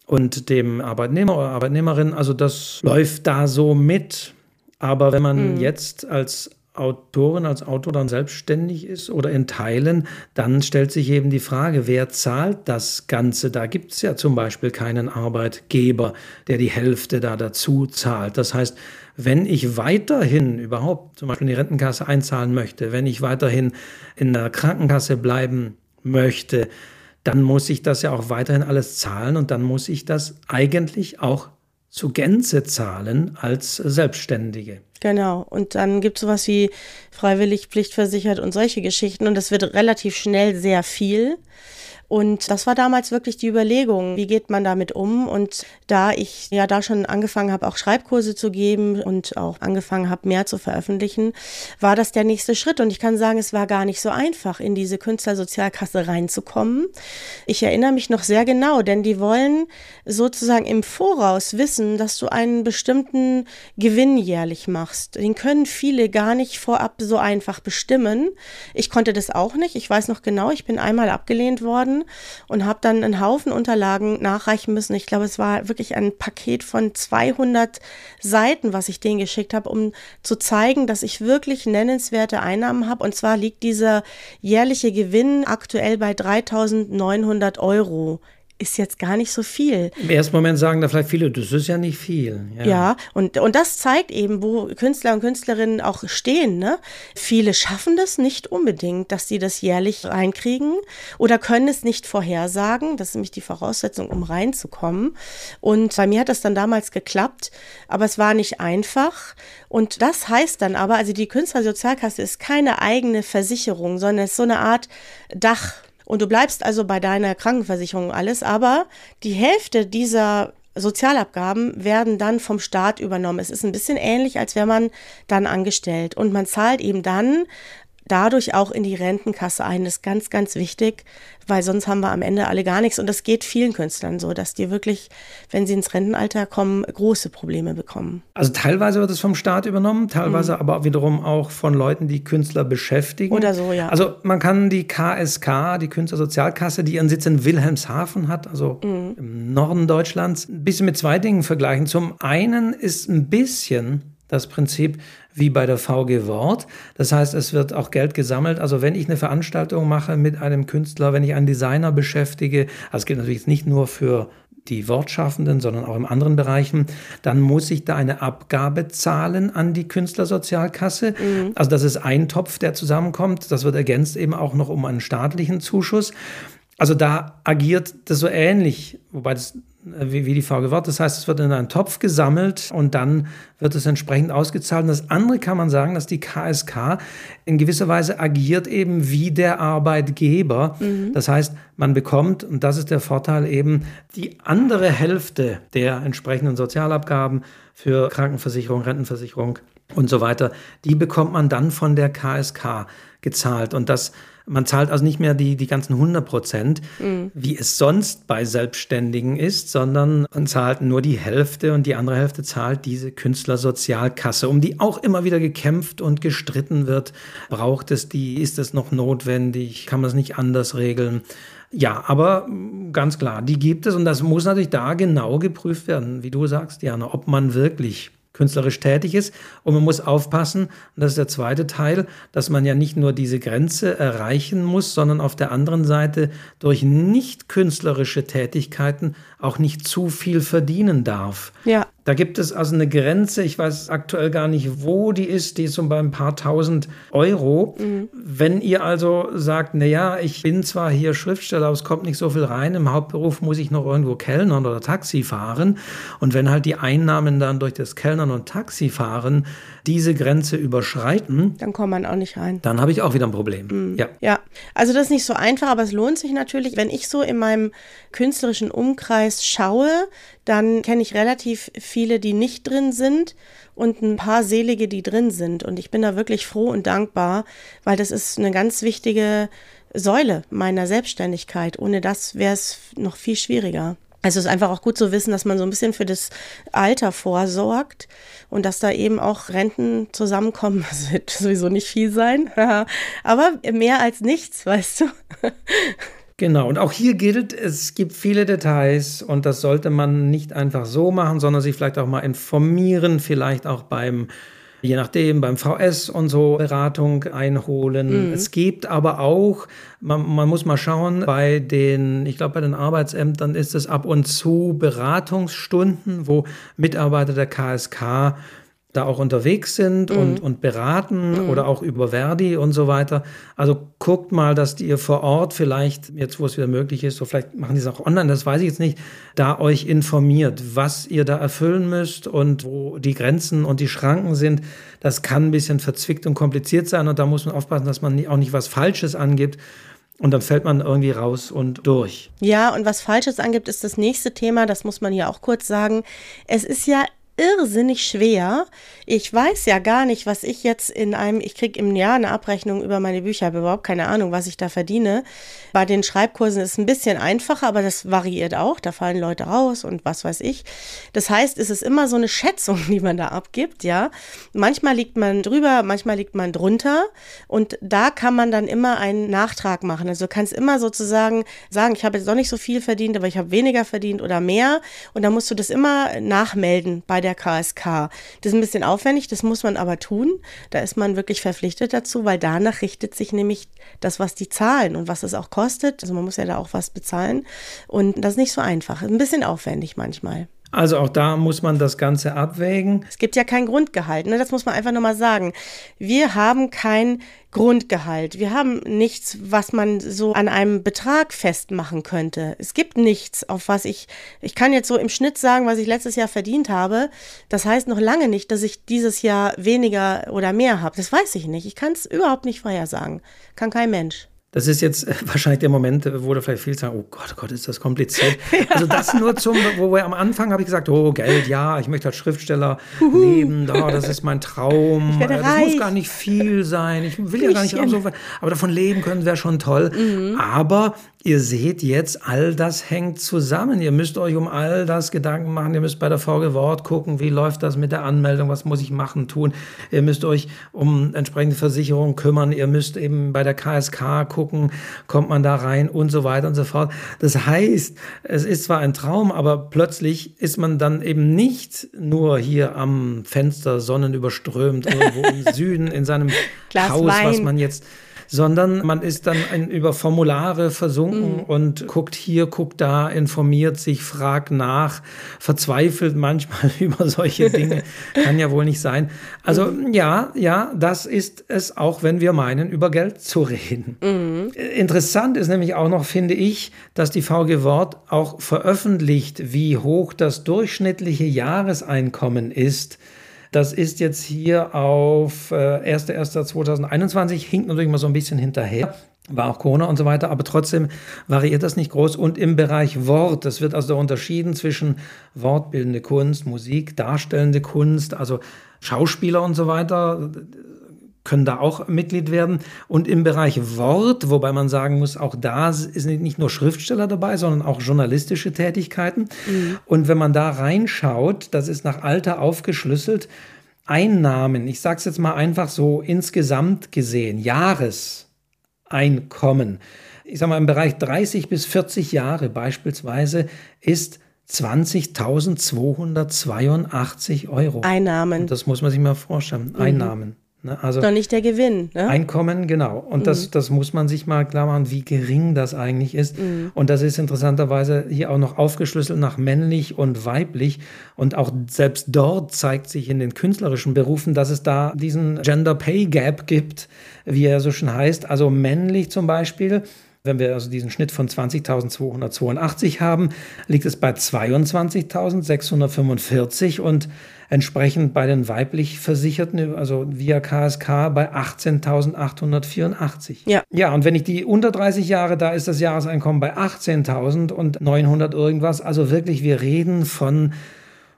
A: und dem Arbeitnehmer oder Arbeitnehmerin. Also das läuft da so mit. Aber wenn man mhm. jetzt als Autorin, als Autor dann selbstständig ist oder in Teilen, dann stellt sich eben die Frage, wer zahlt das Ganze? Da gibt es ja zum Beispiel keinen Arbeitgeber, der die Hälfte da dazu zahlt. Das heißt, wenn ich weiterhin überhaupt zum Beispiel in die Rentenkasse einzahlen möchte, wenn ich weiterhin in der Krankenkasse bleiben möchte, dann muss ich das ja auch weiterhin alles zahlen und dann muss ich das eigentlich auch zu Gänze zahlen als Selbstständige.
B: Genau. Und dann gibt es sowas wie freiwillig pflichtversichert und solche Geschichten. Und das wird relativ schnell sehr viel. Und das war damals wirklich die Überlegung, wie geht man damit um? Und da ich ja da schon angefangen habe, auch Schreibkurse zu geben und auch angefangen habe, mehr zu veröffentlichen, war das der nächste Schritt. Und ich kann sagen, es war gar nicht so einfach, in diese Künstlersozialkasse reinzukommen. Ich erinnere mich noch sehr genau, denn die wollen sozusagen im Voraus wissen, dass du einen bestimmten Gewinn jährlich machst. Den können viele gar nicht vorab so einfach bestimmen. Ich konnte das auch nicht. Ich weiß noch genau, ich bin einmal abgelehnt worden und habe dann einen Haufen Unterlagen nachreichen müssen. Ich glaube, es war wirklich ein Paket von 200 Seiten, was ich denen geschickt habe, um zu zeigen, dass ich wirklich nennenswerte Einnahmen habe. Und zwar liegt dieser jährliche Gewinn aktuell bei 3.900 Euro ist jetzt gar nicht so viel.
A: Im ersten Moment sagen da vielleicht viele, das ist ja nicht viel.
B: Ja, ja und, und das zeigt eben, wo Künstler und Künstlerinnen auch stehen. Ne? Viele schaffen das nicht unbedingt, dass sie das jährlich reinkriegen oder können es nicht vorhersagen. Das ist nämlich die Voraussetzung, um reinzukommen. Und bei mir hat das dann damals geklappt, aber es war nicht einfach. Und das heißt dann aber, also die Künstlersozialkasse ist keine eigene Versicherung, sondern es ist so eine Art Dach und du bleibst also bei deiner Krankenversicherung alles, aber die Hälfte dieser Sozialabgaben werden dann vom Staat übernommen. Es ist ein bisschen ähnlich, als wäre man dann angestellt. Und man zahlt eben dann dadurch auch in die Rentenkasse ein. Das ist ganz, ganz wichtig, weil sonst haben wir am Ende alle gar nichts. Und das geht vielen Künstlern so, dass die wirklich, wenn sie ins Rentenalter kommen, große Probleme bekommen.
A: Also teilweise wird es vom Staat übernommen, teilweise mhm. aber wiederum auch von Leuten, die Künstler beschäftigen.
B: Oder so, ja.
A: Also man kann die KSK, die Künstlersozialkasse, die ihren Sitz in Wilhelmshaven hat, also mhm. im Norden Deutschlands, ein bisschen mit zwei Dingen vergleichen. Zum einen ist ein bisschen das Prinzip wie bei der VG Wort. Das heißt, es wird auch Geld gesammelt. Also wenn ich eine Veranstaltung mache mit einem Künstler, wenn ich einen Designer beschäftige, also es gilt natürlich nicht nur für die Wortschaffenden, sondern auch in anderen Bereichen, dann muss ich da eine Abgabe zahlen an die Künstlersozialkasse. Mhm. Also das ist ein Topf, der zusammenkommt. Das wird ergänzt eben auch noch um einen staatlichen Zuschuss. Also da agiert das so ähnlich, wobei das wie, wie die VG Wort. Das heißt, es wird in einen Topf gesammelt und dann wird es entsprechend ausgezahlt. Und das andere kann man sagen, dass die KSK in gewisser Weise agiert eben wie der Arbeitgeber. Mhm. Das heißt, man bekommt, und das ist der Vorteil eben, die andere Hälfte der entsprechenden Sozialabgaben für Krankenversicherung, Rentenversicherung und so weiter, die bekommt man dann von der KSK gezahlt. Und das man zahlt also nicht mehr die, die ganzen 100 Prozent, mhm. wie es sonst bei Selbstständigen ist, sondern man zahlt nur die Hälfte und die andere Hälfte zahlt diese Künstlersozialkasse, um die auch immer wieder gekämpft und gestritten wird. Braucht es die? Ist es noch notwendig? Kann man es nicht anders regeln? Ja, aber ganz klar, die gibt es und das muss natürlich da genau geprüft werden, wie du sagst, Jana, ob man wirklich künstlerisch tätig ist. Und man muss aufpassen, und das ist der zweite Teil, dass man ja nicht nur diese Grenze erreichen muss, sondern auf der anderen Seite durch nicht künstlerische Tätigkeiten auch nicht zu viel verdienen darf.
B: Ja.
A: Da gibt es also eine Grenze, ich weiß aktuell gar nicht, wo die ist, die ist so bei ein paar tausend Euro. Mhm. Wenn ihr also sagt, naja, ich bin zwar hier Schriftsteller, aber es kommt nicht so viel rein, im Hauptberuf muss ich noch irgendwo Kellnern oder Taxi fahren. Und wenn halt die Einnahmen dann durch das Kellnern und Taxifahren diese Grenze überschreiten,
B: dann kommt man auch nicht rein.
A: Dann habe ich auch wieder ein Problem.
B: Mhm. Ja. ja, also das ist nicht so einfach, aber es lohnt sich natürlich, wenn ich so in meinem künstlerischen Umkreis schaue, dann kenne ich relativ viele, die nicht drin sind und ein paar Selige, die drin sind. Und ich bin da wirklich froh und dankbar, weil das ist eine ganz wichtige Säule meiner Selbstständigkeit. Ohne das wäre es noch viel schwieriger. Also es ist einfach auch gut zu wissen, dass man so ein bisschen für das Alter vorsorgt und dass da eben auch Renten zusammenkommen. Das wird sowieso nicht viel sein, aber mehr als nichts, weißt du.
A: Genau, und auch hier gilt, es gibt viele Details und das sollte man nicht einfach so machen, sondern sich vielleicht auch mal informieren, vielleicht auch beim je nachdem, beim VS und so Beratung einholen. Mhm. Es gibt aber auch, man, man, muss mal schauen, bei den, ich glaube, bei den Arbeitsämtern ist es ab und zu Beratungsstunden, wo Mitarbeiter der KSK da auch unterwegs sind mhm. und, und beraten mhm. oder auch über Verdi und so weiter. Also guckt mal, dass ihr vor Ort vielleicht, jetzt wo es wieder möglich ist, so vielleicht machen die es auch online, das weiß ich jetzt nicht, da euch informiert, was ihr da erfüllen müsst und wo die Grenzen und die Schranken sind. Das kann ein bisschen verzwickt und kompliziert sein und da muss man aufpassen, dass man auch nicht was Falsches angibt. Und dann fällt man irgendwie raus und durch.
B: Ja, und was Falsches angibt, ist das nächste Thema, das muss man hier auch kurz sagen. Es ist ja irrsinnig schwer. Ich weiß ja gar nicht, was ich jetzt in einem, ich kriege im Jahr eine Abrechnung über meine Bücher, habe überhaupt keine Ahnung, was ich da verdiene. Bei den Schreibkursen ist es ein bisschen einfacher, aber das variiert auch. Da fallen Leute raus und was weiß ich. Das heißt, es ist immer so eine Schätzung, die man da abgibt, ja. Manchmal liegt man drüber, manchmal liegt man drunter und da kann man dann immer einen Nachtrag machen. Also du kannst immer sozusagen sagen, ich habe jetzt doch nicht so viel verdient, aber ich habe weniger verdient oder mehr und dann musst du das immer nachmelden bei der der KSK. Das ist ein bisschen aufwendig, das muss man aber tun. Da ist man wirklich verpflichtet dazu, weil danach richtet sich nämlich das, was die zahlen und was es auch kostet. Also man muss ja da auch was bezahlen. Und das ist nicht so einfach. Ein bisschen aufwendig manchmal.
A: Also auch da muss man das Ganze abwägen.
B: Es gibt ja kein Grundgehalt, ne? das muss man einfach nochmal sagen. Wir haben kein Grundgehalt. Wir haben nichts, was man so an einem Betrag festmachen könnte. Es gibt nichts, auf was ich, ich kann jetzt so im Schnitt sagen, was ich letztes Jahr verdient habe. Das heißt noch lange nicht, dass ich dieses Jahr weniger oder mehr habe. Das weiß ich nicht. Ich kann es überhaupt nicht vorhersagen. Kann kein Mensch.
A: Das ist jetzt wahrscheinlich der Moment, wo da vielleicht viele sagen, oh Gott, oh Gott, ist das kompliziert. ja. Also das nur zum, wo wir am Anfang habe ich gesagt, oh Geld, ja, ich möchte als Schriftsteller Uhu. leben, oh, das ist mein Traum. das reich. muss gar nicht viel sein. Ich will ja gar nicht so, aber davon leben können wäre schon toll. Mhm. Aber ihr seht jetzt, all das hängt zusammen. Ihr müsst euch um all das Gedanken machen. Ihr müsst bei der VG Wort gucken, wie läuft das mit der Anmeldung, was muss ich machen, tun. Ihr müsst euch um entsprechende Versicherungen kümmern. Ihr müsst eben bei der KSK gucken kommt man da rein und so weiter und so fort. Das heißt, es ist zwar ein Traum, aber plötzlich ist man dann eben nicht nur hier am Fenster sonnenüberströmt irgendwo im Süden in seinem Haus, Wein. was man jetzt sondern man ist dann in, über Formulare versunken mhm. und guckt hier, guckt da, informiert sich, fragt nach, verzweifelt manchmal über solche Dinge. Kann ja wohl nicht sein. Also mhm. ja, ja, das ist es auch, wenn wir meinen, über Geld zu reden. Mhm. Interessant ist nämlich auch noch, finde ich, dass die VG Wort auch veröffentlicht, wie hoch das durchschnittliche Jahreseinkommen ist das ist jetzt hier auf äh, 1.1.2021, hinkt natürlich mal so ein bisschen hinterher war auch Corona und so weiter, aber trotzdem variiert das nicht groß. Und im Bereich Wort, das wird also unterschieden zwischen wortbildende Kunst, Musik, darstellende Kunst, also Schauspieler und so weiter können da auch Mitglied werden. Und im Bereich Wort, wobei man sagen muss, auch da ist nicht nur Schriftsteller dabei, sondern auch journalistische Tätigkeiten. Mhm. Und wenn man da reinschaut, das ist nach Alter aufgeschlüsselt, Einnahmen, ich sage es jetzt mal einfach so insgesamt gesehen, Jahreseinkommen, ich sage mal im Bereich 30 bis 40 Jahre beispielsweise, ist 20.282 Euro.
B: Einnahmen.
A: Und das muss man sich mal vorstellen. Mhm. Einnahmen.
B: Ne? Also Doch nicht der Gewinn.
A: Ne? Einkommen, genau. Und mhm. das, das muss man sich mal klar machen, wie gering das eigentlich ist. Mhm. Und das ist interessanterweise hier auch noch aufgeschlüsselt nach männlich und weiblich. Und auch selbst dort zeigt sich in den künstlerischen Berufen, dass es da diesen Gender Pay Gap gibt, wie er so schon heißt. Also männlich zum Beispiel wenn wir also diesen Schnitt von 20.282 haben, liegt es bei 22.645 und entsprechend bei den weiblich Versicherten, also via KSK, bei 18.884. Ja. Ja, und wenn ich die unter 30 Jahre, da ist das Jahreseinkommen bei 18.000 und 900 irgendwas. Also wirklich, wir reden von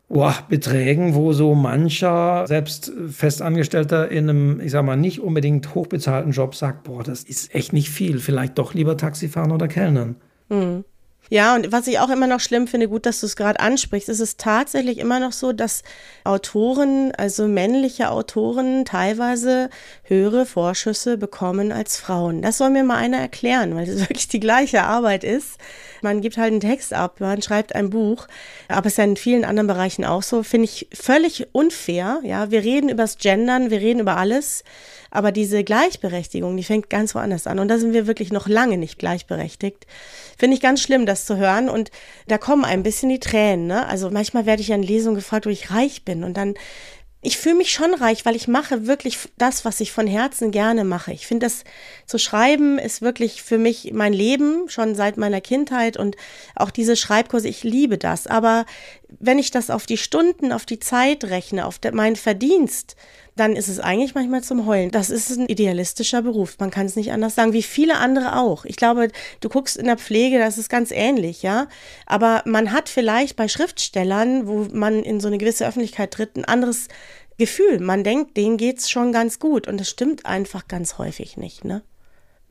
A: boah, Beträgen, wo so mancher, selbst Festangestellter in einem, ich sag mal, nicht unbedingt hochbezahlten Job sagt, boah, das ist echt nicht viel. Vielleicht doch lieber Taxi fahren oder Kellnern.
B: Mhm. Ja, und was ich auch immer noch schlimm finde, gut, dass du es gerade ansprichst, ist es tatsächlich immer noch so, dass Autoren, also männliche Autoren, teilweise höhere Vorschüsse bekommen als Frauen. Das soll mir mal einer erklären, weil es wirklich die gleiche Arbeit ist. Man gibt halt einen Text ab, man schreibt ein Buch, aber es ist ja in vielen anderen Bereichen auch so, finde ich völlig unfair. Ja, wir reden übers Gendern, wir reden über alles. Aber diese Gleichberechtigung, die fängt ganz woanders an. Und da sind wir wirklich noch lange nicht gleichberechtigt. Finde ich ganz schlimm, das zu hören. Und da kommen ein bisschen die Tränen. Ne? Also manchmal werde ich an Lesungen gefragt, ob ich reich bin. Und dann ich fühle mich schon reich, weil ich mache wirklich das, was ich von Herzen gerne mache. Ich finde, das zu schreiben ist wirklich für mich mein Leben, schon seit meiner Kindheit und auch diese Schreibkurse, ich liebe das. Aber wenn ich das auf die Stunden, auf die Zeit rechne, auf meinen Verdienst, dann ist es eigentlich manchmal zum Heulen. Das ist ein idealistischer Beruf. Man kann es nicht anders sagen, wie viele andere auch. Ich glaube, du guckst in der Pflege, das ist ganz ähnlich, ja. Aber man hat vielleicht bei Schriftstellern, wo man in so eine gewisse Öffentlichkeit tritt, ein anderes Gefühl. Man denkt, denen geht's schon ganz gut. Und das stimmt einfach ganz häufig nicht, ne?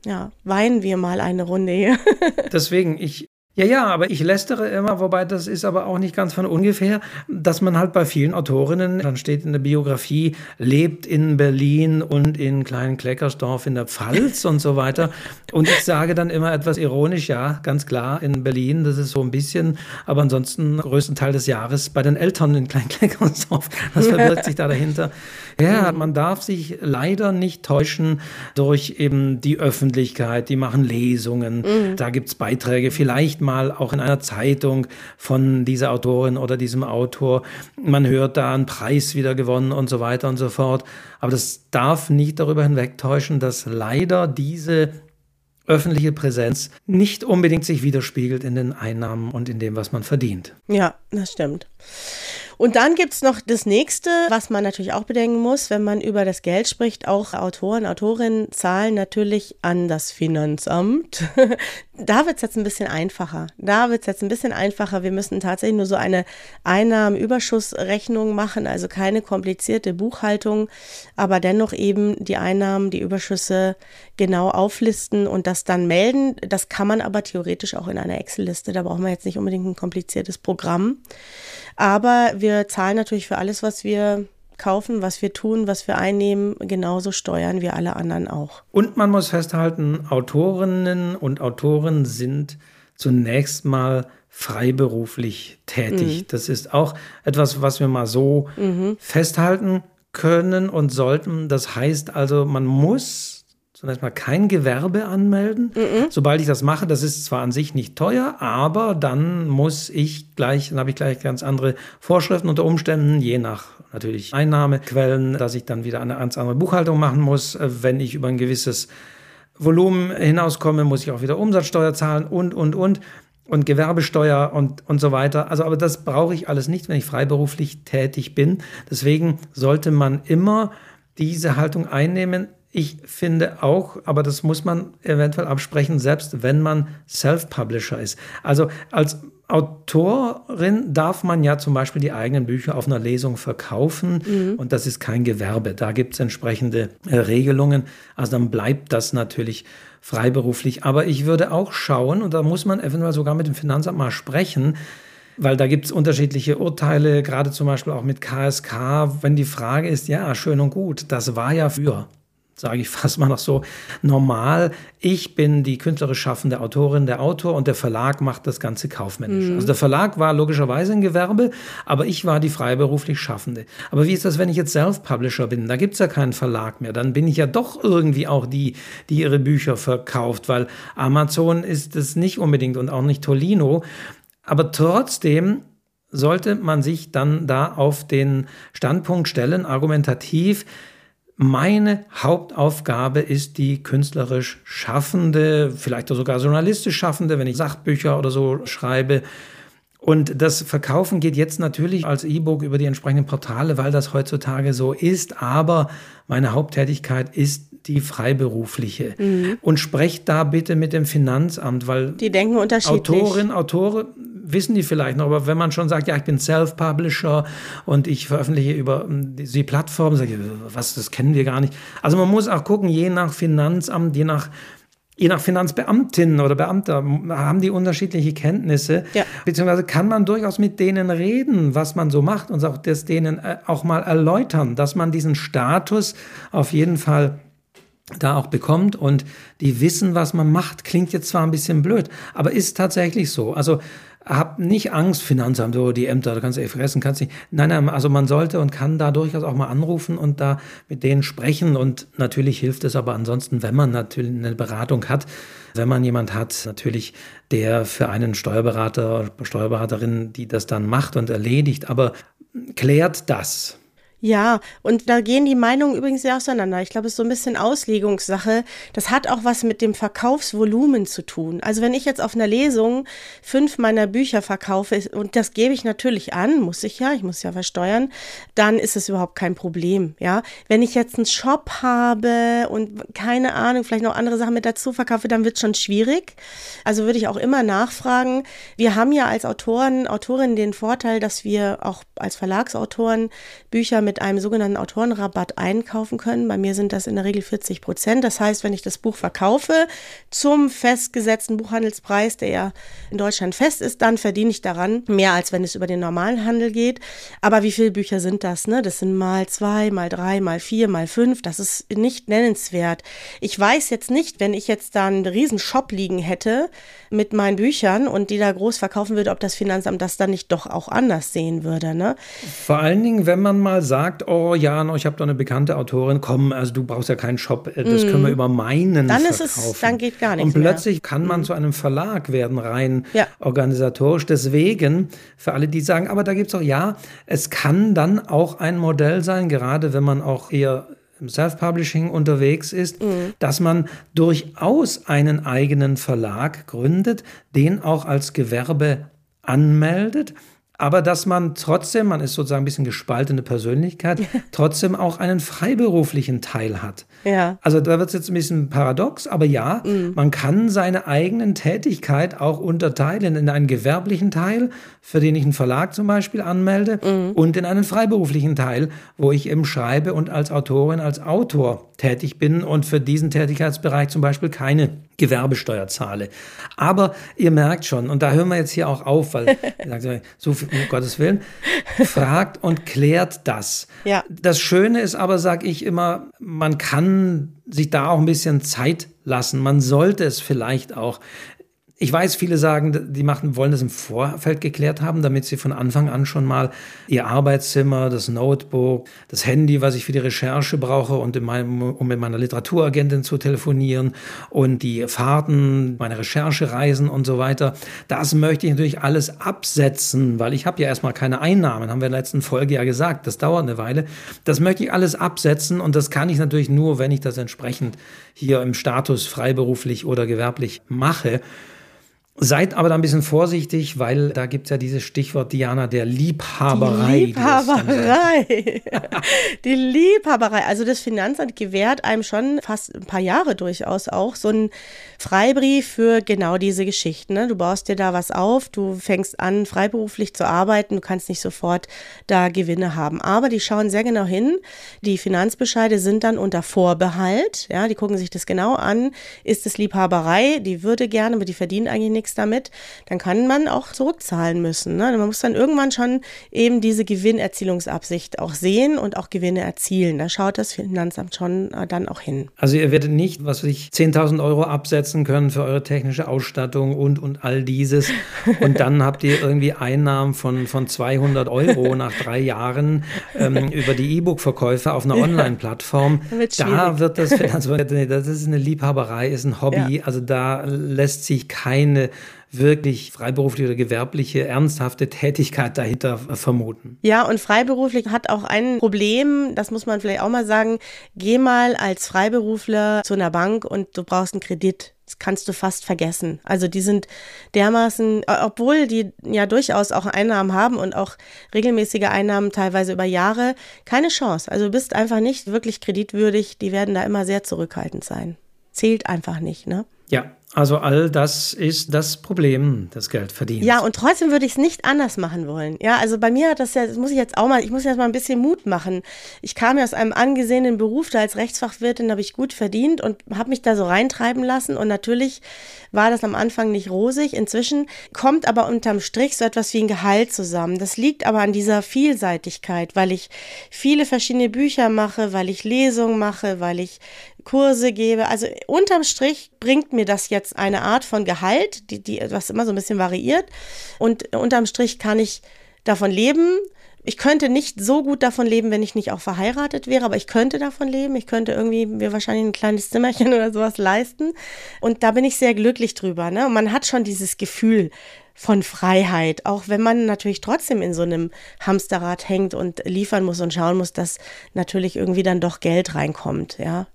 B: Ja, weinen wir mal eine Runde hier.
A: Deswegen, ich ja, ja, aber ich lästere immer, wobei das ist aber auch nicht ganz von ungefähr, dass man halt bei vielen Autorinnen, dann steht in der Biografie, lebt in Berlin und in kleinen Kleckersdorf in der Pfalz und so weiter. Und ich sage dann immer etwas ironisch, ja, ganz klar, in Berlin, das ist so ein bisschen, aber ansonsten größten Teil des Jahres bei den Eltern in kleinen Kleckersdorf. Das verbirgt sich da dahinter. Ja, man darf sich leider nicht täuschen durch eben die Öffentlichkeit, die machen Lesungen, mhm. da gibt's Beiträge, vielleicht mal auch in einer Zeitung von dieser Autorin oder diesem Autor. Man hört da einen Preis wieder gewonnen und so weiter und so fort. Aber das darf nicht darüber hinwegtäuschen, dass leider diese öffentliche Präsenz nicht unbedingt sich widerspiegelt in den Einnahmen und in dem, was man verdient.
B: Ja, das stimmt. Und dann gibt es noch das nächste, was man natürlich auch bedenken muss, wenn man über das Geld spricht. Auch Autoren, Autorinnen zahlen natürlich an das Finanzamt. da wird es jetzt ein bisschen einfacher. Da wird es jetzt ein bisschen einfacher. Wir müssen tatsächlich nur so eine Einnahmenüberschussrechnung machen, also keine komplizierte Buchhaltung, aber dennoch eben die Einnahmen, die Überschüsse genau auflisten und das dann melden. Das kann man aber theoretisch auch in einer Excel-Liste. Da brauchen wir jetzt nicht unbedingt ein kompliziertes Programm. Aber wir zahlen natürlich für alles, was wir kaufen, was wir tun, was wir einnehmen, genauso steuern wie alle anderen auch.
A: Und man muss festhalten, Autorinnen und Autoren sind zunächst mal freiberuflich tätig. Mhm. Das ist auch etwas, was wir mal so mhm. festhalten können und sollten. Das heißt also, man muss zunächst mal kein Gewerbe anmelden. Mhm. Sobald ich das mache, das ist zwar an sich nicht teuer, aber dann muss ich gleich, dann habe ich gleich ganz andere Vorschriften unter Umständen, je nach natürlich Einnahmequellen, dass ich dann wieder eine ganz andere Buchhaltung machen muss. Wenn ich über ein gewisses Volumen hinauskomme, muss ich auch wieder Umsatzsteuer zahlen und, und, und. Und Gewerbesteuer und, und so weiter. Also, aber das brauche ich alles nicht, wenn ich freiberuflich tätig bin. Deswegen sollte man immer diese Haltung einnehmen, ich finde auch, aber das muss man eventuell absprechen, selbst wenn man Self-Publisher ist. Also als Autorin darf man ja zum Beispiel die eigenen Bücher auf einer Lesung verkaufen mhm. und das ist kein Gewerbe. Da gibt es entsprechende äh, Regelungen. Also dann bleibt das natürlich freiberuflich. Aber ich würde auch schauen, und da muss man eventuell sogar mit dem Finanzamt mal sprechen, weil da gibt es unterschiedliche Urteile, gerade zum Beispiel auch mit KSK, wenn die Frage ist, ja, schön und gut, das war ja für sage ich fast mal noch so, normal. Ich bin die künstlerisch schaffende Autorin, der Autor und der Verlag macht das Ganze kaufmännisch. Mhm. Also der Verlag war logischerweise ein Gewerbe, aber ich war die freiberuflich Schaffende. Aber wie ist das, wenn ich jetzt Self-Publisher bin? Da gibt es ja keinen Verlag mehr. Dann bin ich ja doch irgendwie auch die, die ihre Bücher verkauft, weil Amazon ist es nicht unbedingt und auch nicht Tolino. Aber trotzdem sollte man sich dann da auf den Standpunkt stellen, argumentativ, meine Hauptaufgabe ist die künstlerisch Schaffende, vielleicht sogar journalistisch Schaffende, wenn ich Sachbücher oder so schreibe. Und das Verkaufen geht jetzt natürlich als E-Book über die entsprechenden Portale, weil das heutzutage so ist. Aber meine Haupttätigkeit ist die freiberufliche. Mhm. Und sprecht da bitte mit dem Finanzamt, weil
B: die denken unterschiedlich.
A: Autorin, Autore wissen die vielleicht noch, aber wenn man schon sagt, ja, ich bin Self-Publisher und ich veröffentliche über hm, die Plattform, sage ich, was, das kennen wir gar nicht. Also man muss auch gucken, je nach Finanzamt, je nach je nach Finanzbeamtin oder Beamter haben die unterschiedliche Kenntnisse, ja. beziehungsweise kann man durchaus mit denen reden, was man so macht und auch das denen äh, auch mal erläutern, dass man diesen Status auf jeden Fall da auch bekommt und die wissen, was man macht. Klingt jetzt zwar ein bisschen blöd, aber ist tatsächlich so. Also hab nicht Angst, Finanzamt, so die Ämter, da kannst du eh fressen, kannst nicht. Nein, nein, also man sollte und kann da durchaus auch mal anrufen und da mit denen sprechen. Und natürlich hilft es aber ansonsten, wenn man natürlich eine Beratung hat, wenn man jemand hat, natürlich, der für einen Steuerberater, Steuerberaterin, die das dann macht und erledigt, aber klärt das.
B: Ja, und da gehen die Meinungen übrigens sehr auseinander. Ich glaube, es ist so ein bisschen Auslegungssache. Das hat auch was mit dem Verkaufsvolumen zu tun. Also wenn ich jetzt auf einer Lesung fünf meiner Bücher verkaufe, und das gebe ich natürlich an, muss ich ja, ich muss ja versteuern, dann ist es überhaupt kein Problem, ja. Wenn ich jetzt einen Shop habe und keine Ahnung, vielleicht noch andere Sachen mit dazu verkaufe, dann wird es schon schwierig. Also würde ich auch immer nachfragen. Wir haben ja als Autoren, Autorinnen den Vorteil, dass wir auch als Verlagsautoren Bücher mit mit einem sogenannten Autorenrabatt einkaufen können. Bei mir sind das in der Regel 40 Prozent. Das heißt, wenn ich das Buch verkaufe zum festgesetzten Buchhandelspreis, der ja in Deutschland fest ist, dann verdiene ich daran mehr, als wenn es über den normalen Handel geht. Aber wie viele Bücher sind das? Ne? Das sind mal zwei, mal drei, mal vier, mal fünf. Das ist nicht nennenswert. Ich weiß jetzt nicht, wenn ich jetzt da einen riesen Shop liegen hätte mit meinen Büchern und die da groß verkaufen würde, ob das Finanzamt das dann nicht doch auch anders sehen würde. Ne?
A: Vor allen Dingen, wenn man mal sagt, sagt, oh ja, no, ich habe da eine bekannte Autorin, komm, also du brauchst ja keinen Shop, äh, das mm. können wir mhm. über meinen
B: dann
A: verkaufen.
B: Ist es, dann geht gar nichts
A: Und plötzlich
B: mehr.
A: kann man mm. zu einem Verlag werden, rein ja. organisatorisch. Deswegen, für alle, die sagen, aber da gibt es auch, ja, es kann dann auch ein Modell sein, gerade wenn man auch eher im Self-Publishing unterwegs ist, mhm. dass man durchaus einen eigenen Verlag gründet, den auch als Gewerbe anmeldet aber dass man trotzdem, man ist sozusagen ein bisschen gespaltene Persönlichkeit, trotzdem auch einen freiberuflichen Teil hat. Ja. Also da wird es jetzt ein bisschen paradox, aber ja, mhm. man kann seine eigenen Tätigkeit auch unterteilen in einen gewerblichen Teil, für den ich einen Verlag zum Beispiel anmelde, mhm. und in einen freiberuflichen Teil, wo ich eben schreibe und als Autorin, als Autor tätig bin und für diesen Tätigkeitsbereich zum Beispiel keine Gewerbesteuer zahle. Aber ihr merkt schon, und da hören wir jetzt hier auch auf, weil so viel, um Gottes Willen, fragt und klärt das. Ja. Das Schöne ist aber, sage ich immer, man kann sich da auch ein bisschen Zeit lassen. Man sollte es vielleicht auch. Ich weiß, viele sagen, die machen, wollen das im Vorfeld geklärt haben, damit sie von Anfang an schon mal ihr Arbeitszimmer, das Notebook, das Handy, was ich für die Recherche brauche und meinem, um mit meiner Literaturagentin zu telefonieren und die Fahrten, meine Recherchereisen und so weiter. Das möchte ich natürlich alles absetzen, weil ich habe ja erstmal keine Einnahmen, haben wir in der letzten Folge ja gesagt. Das dauert eine Weile. Das möchte ich alles absetzen und das kann ich natürlich nur, wenn ich das entsprechend hier im Status freiberuflich oder gewerblich mache. Seid aber da ein bisschen vorsichtig, weil da gibt es ja dieses Stichwort Diana der Liebhaberei.
B: Die Liebhaberei. die Liebhaberei. Also das Finanzamt gewährt einem schon fast ein paar Jahre durchaus auch so einen Freibrief für genau diese Geschichten. Ne? Du baust dir da was auf, du fängst an, freiberuflich zu arbeiten, du kannst nicht sofort da Gewinne haben. Aber die schauen sehr genau hin. Die Finanzbescheide sind dann unter Vorbehalt. Ja, die gucken sich das genau an. Ist es Liebhaberei? Die würde gerne, aber die verdient eigentlich nichts Text damit, dann kann man auch zurückzahlen müssen. Ne? Man muss dann irgendwann schon eben diese Gewinnerzielungsabsicht auch sehen und auch Gewinne erzielen. Da schaut das Finanzamt schon äh, dann auch hin.
A: Also ihr werdet nicht, was weiß ich, 10.000 Euro absetzen können für eure technische Ausstattung und, und all dieses. Und dann habt ihr irgendwie Einnahmen von, von 200 Euro nach drei Jahren ähm, über die E-Book-Verkäufe auf einer Online-Plattform. Da wird das Finanzamt, das ist eine Liebhaberei, ist ein Hobby. Ja. Also da lässt sich keine wirklich freiberufliche oder gewerbliche, ernsthafte Tätigkeit dahinter vermuten.
B: Ja, und freiberuflich hat auch ein Problem, das muss man vielleicht auch mal sagen, geh mal als Freiberufler zu einer Bank und du brauchst einen Kredit. Das kannst du fast vergessen. Also die sind dermaßen, obwohl die ja durchaus auch Einnahmen haben und auch regelmäßige Einnahmen teilweise über Jahre, keine Chance. Also du bist einfach nicht wirklich kreditwürdig. Die werden da immer sehr zurückhaltend sein. Zählt einfach nicht, ne?
A: Ja, also all das ist das Problem des Geldverdienens.
B: Ja, und trotzdem würde ich es nicht anders machen wollen. Ja, also bei mir hat das ja, das muss ich jetzt auch mal, ich muss jetzt mal ein bisschen Mut machen. Ich kam ja aus einem angesehenen Beruf, da als Rechtsfachwirtin habe ich gut verdient und habe mich da so reintreiben lassen. Und natürlich war das am Anfang nicht rosig. Inzwischen kommt aber unterm Strich so etwas wie ein Gehalt zusammen. Das liegt aber an dieser Vielseitigkeit, weil ich viele verschiedene Bücher mache, weil ich Lesungen mache, weil ich Kurse gebe. Also unterm Strich bringt mir das jetzt eine Art von Gehalt, die, die, was immer so ein bisschen variiert. Und unterm Strich kann ich davon leben. Ich könnte nicht so gut davon leben, wenn ich nicht auch verheiratet wäre, aber ich könnte davon leben. Ich könnte irgendwie mir wahrscheinlich ein kleines Zimmerchen oder sowas leisten. Und da bin ich sehr glücklich drüber. Ne? Und man hat schon dieses Gefühl von Freiheit, auch wenn man natürlich trotzdem in so einem Hamsterrad hängt und liefern muss und schauen muss, dass natürlich irgendwie dann doch Geld reinkommt, ja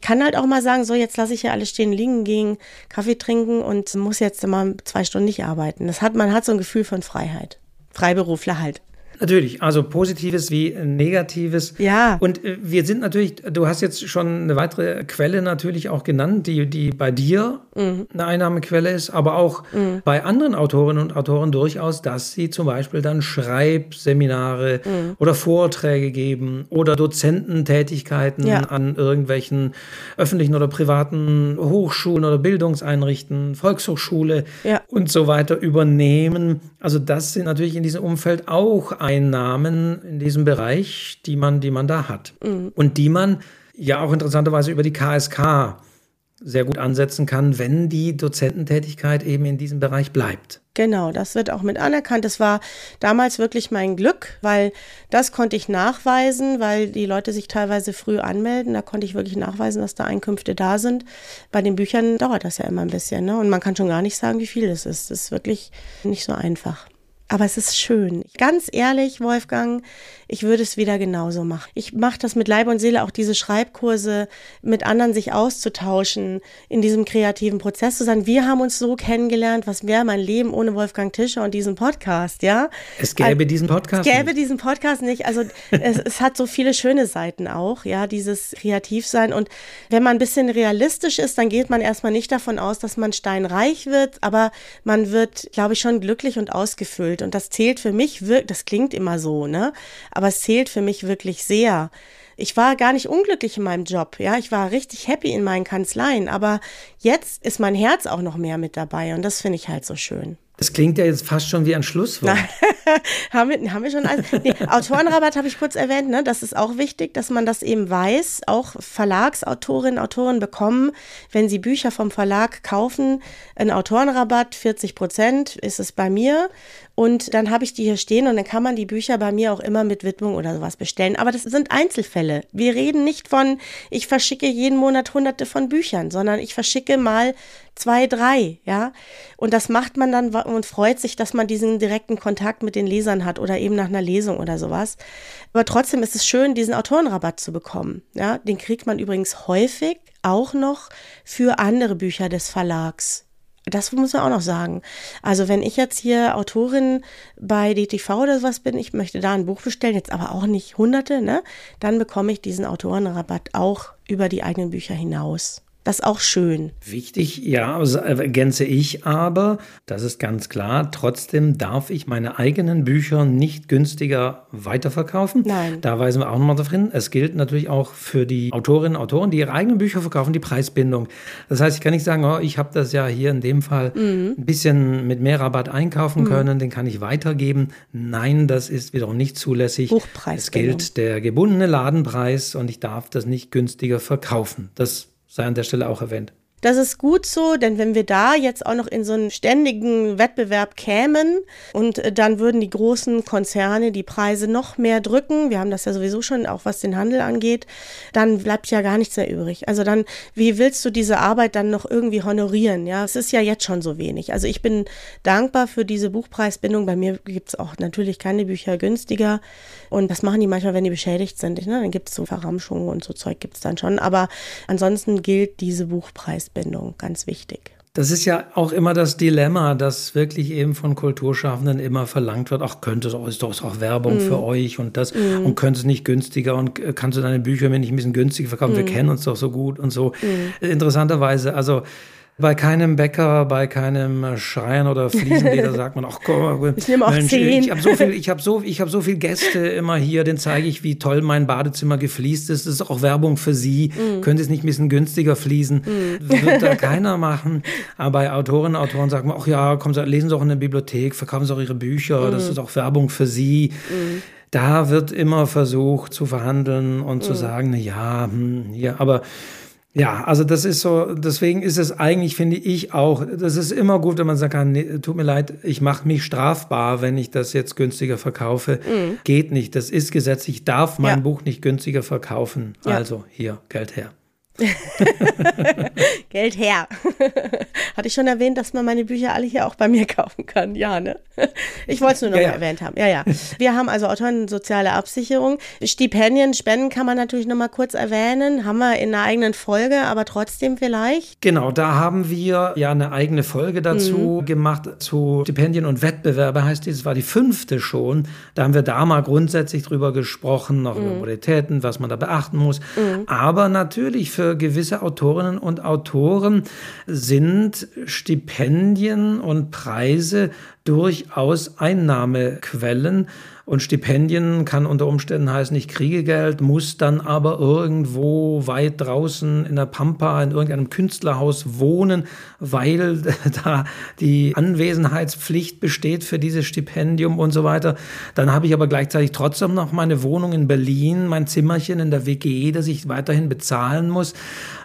B: kann halt auch mal sagen, so jetzt lasse ich ja alles stehen liegen, gehen Kaffee trinken und muss jetzt mal zwei Stunden nicht arbeiten. Das hat, man hat so ein Gefühl von Freiheit. Freiberufler halt.
A: Natürlich, also Positives wie Negatives.
B: Ja.
A: Und äh, wir sind natürlich, du hast jetzt schon eine weitere Quelle natürlich auch genannt, die, die bei dir mhm. eine Einnahmequelle ist, aber auch mhm. bei anderen Autorinnen und Autoren durchaus, dass sie zum Beispiel dann Schreibseminare mhm. oder Vorträge geben oder Dozententätigkeiten ja. an irgendwelchen öffentlichen oder privaten Hochschulen oder Bildungseinrichtungen, Volkshochschule ja. und so weiter übernehmen. Also das sind natürlich in diesem Umfeld auch Einnahmen in diesem Bereich, die man, die man da hat. Mhm. Und die man ja auch interessanterweise über die KSK sehr gut ansetzen kann, wenn die Dozententätigkeit eben in diesem Bereich bleibt.
B: Genau, das wird auch mit anerkannt. Das war damals wirklich mein Glück, weil das konnte ich nachweisen, weil die Leute sich teilweise früh anmelden. Da konnte ich wirklich nachweisen, dass da Einkünfte da sind. Bei den Büchern dauert das ja immer ein bisschen. Ne? Und man kann schon gar nicht sagen, wie viel es ist. Das ist wirklich nicht so einfach. Aber es ist schön. Ganz ehrlich, Wolfgang, ich würde es wieder genauso machen. Ich mache das mit Leib und Seele, auch diese Schreibkurse, mit anderen sich auszutauschen, in diesem kreativen Prozess zu sein. Wir haben uns so kennengelernt, was wäre mein Leben ohne Wolfgang Tischer und diesen Podcast, ja?
A: Es gäbe diesen Podcast
B: Es gäbe nicht. diesen Podcast nicht. Also es, es hat so viele schöne Seiten auch, ja, dieses Kreativsein. Und wenn man ein bisschen realistisch ist, dann geht man erstmal nicht davon aus, dass man steinreich wird, aber man wird, glaube ich, schon glücklich und ausgefüllt. Und das zählt für mich wirklich, das klingt immer so, ne? Aber es zählt für mich wirklich sehr. Ich war gar nicht unglücklich in meinem Job, ja, ich war richtig happy in meinen Kanzleien, aber jetzt ist mein Herz auch noch mehr mit dabei und das finde ich halt so schön.
A: Das klingt ja jetzt fast schon wie ein Schlusswort.
B: haben, wir, haben wir schon alles? Nee, Autorenrabatt habe ich kurz erwähnt, ne? Das ist auch wichtig, dass man das eben weiß. Auch Verlagsautorinnen, Autoren bekommen, wenn sie Bücher vom Verlag kaufen, einen Autorenrabatt, 40 Prozent ist es bei mir. Und dann habe ich die hier stehen und dann kann man die Bücher bei mir auch immer mit Widmung oder sowas bestellen. Aber das sind Einzelfälle. Wir reden nicht von, ich verschicke jeden Monat hunderte von Büchern, sondern ich verschicke mal zwei, drei, ja. Und das macht man dann und freut sich, dass man diesen direkten Kontakt mit den Lesern hat oder eben nach einer Lesung oder sowas. Aber trotzdem ist es schön, diesen Autorenrabatt zu bekommen. Ja, den kriegt man übrigens häufig auch noch für andere Bücher des Verlags. Das muss man auch noch sagen. Also wenn ich jetzt hier Autorin bei DTV oder sowas bin, ich möchte da ein Buch bestellen, jetzt aber auch nicht hunderte, ne? Dann bekomme ich diesen Autorenrabatt auch über die eigenen Bücher hinaus. Das ist auch schön.
A: Wichtig, ja, also ergänze ich aber, das ist ganz klar, trotzdem darf ich meine eigenen Bücher nicht günstiger weiterverkaufen.
B: Nein.
A: Da weisen wir auch nochmal darauf hin. Es gilt natürlich auch für die Autorinnen und Autoren, die ihre eigenen Bücher verkaufen, die Preisbindung. Das heißt, ich kann nicht sagen, oh, ich habe das ja hier in dem Fall mhm. ein bisschen mit mehr Rabatt einkaufen mhm. können, den kann ich weitergeben. Nein, das ist wiederum nicht zulässig.
B: Buchpreis.
A: Es gilt der gebundene Ladenpreis und ich darf das nicht günstiger verkaufen. Das sei an der Stelle auch erwähnt.
B: Das ist gut so, denn wenn wir da jetzt auch noch in so einen ständigen Wettbewerb kämen und äh, dann würden die großen Konzerne die Preise noch mehr drücken, wir haben das ja sowieso schon, auch was den Handel angeht, dann bleibt ja gar nichts mehr übrig. Also dann, wie willst du diese Arbeit dann noch irgendwie honorieren? Ja, es ist ja jetzt schon so wenig. Also ich bin dankbar für diese Buchpreisbindung. Bei mir gibt es auch natürlich keine Bücher günstiger. Und das machen die manchmal, wenn die beschädigt sind. Ne? Dann gibt es so Verramschungen und so Zeug gibt es dann schon. Aber ansonsten gilt diese Buchpreisbindung. Preisbindung, ganz wichtig.
A: Das ist ja auch immer das Dilemma, das wirklich eben von Kulturschaffenden immer verlangt wird. Ach, könnte es ist doch auch Werbung mm. für euch und das mm. und könnte es nicht günstiger und äh, kannst du deine Bücher mir nicht ein bisschen günstiger verkaufen? Mm. Wir kennen uns doch so gut und so. Mm. Interessanterweise, also bei keinem Bäcker, bei keinem Schreien oder Fliesenleder sagt man, ach komm,
B: ich nehme auch Mensch, zehn.
A: ich habe so viel, ich habe so, ich habe so viel Gäste immer hier, den zeige ich, wie toll mein Badezimmer gefliest ist. Das ist auch Werbung für Sie. Mm. Könnte es nicht ein bisschen günstiger fließen? Mm. Wird da keiner machen. Aber bei Autorinnen und Autoren sagt man, ach ja, kommen Sie, lesen Sie auch in der Bibliothek, verkaufen Sie auch Ihre Bücher. Mm. Das ist auch Werbung für Sie mm. da wird immer versucht zu verhandeln und zu mm. sagen, na ja, hm, ja, aber ja, also das ist so, deswegen ist es eigentlich, finde ich auch, das ist immer gut, wenn man sagen kann, nee, tut mir leid, ich mache mich strafbar, wenn ich das jetzt günstiger verkaufe. Mhm. Geht nicht, das ist gesetzlich, ich darf mein ja. Buch nicht günstiger verkaufen. Ja. Also hier, Geld her.
B: Geld her. Hatte ich schon erwähnt, dass man meine Bücher alle hier auch bei mir kaufen kann? Ja, ne? Ich wollte es nur noch ja, mal ja. erwähnt haben. Ja, ja. Wir haben also Autoren soziale Absicherung. Stipendien, Spenden kann man natürlich noch mal kurz erwähnen. Haben wir in einer eigenen Folge, aber trotzdem vielleicht.
A: Genau, da haben wir ja eine eigene Folge dazu mhm. gemacht, zu Stipendien und Wettbewerbe heißt die. Das war die fünfte schon. Da haben wir da mal grundsätzlich drüber gesprochen, noch mhm. über Modalitäten, was man da beachten muss. Mhm. Aber natürlich für für gewisse Autorinnen und Autoren sind Stipendien und Preise durchaus Einnahmequellen. Und Stipendien kann unter Umständen heißen nicht Kriegegeld, muss dann aber irgendwo weit draußen in der Pampa in irgendeinem Künstlerhaus wohnen, weil da die Anwesenheitspflicht besteht für dieses Stipendium und so weiter. Dann habe ich aber gleichzeitig trotzdem noch meine Wohnung in Berlin, mein Zimmerchen in der WG, das ich weiterhin bezahlen muss.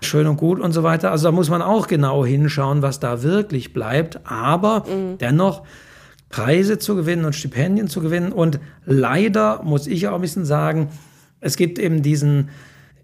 A: Schön und gut und so weiter. Also da muss man auch genau hinschauen, was da wirklich bleibt. Aber mhm. dennoch Preise zu gewinnen und Stipendien zu gewinnen. Und leider muss ich auch ein bisschen sagen, es gibt eben diesen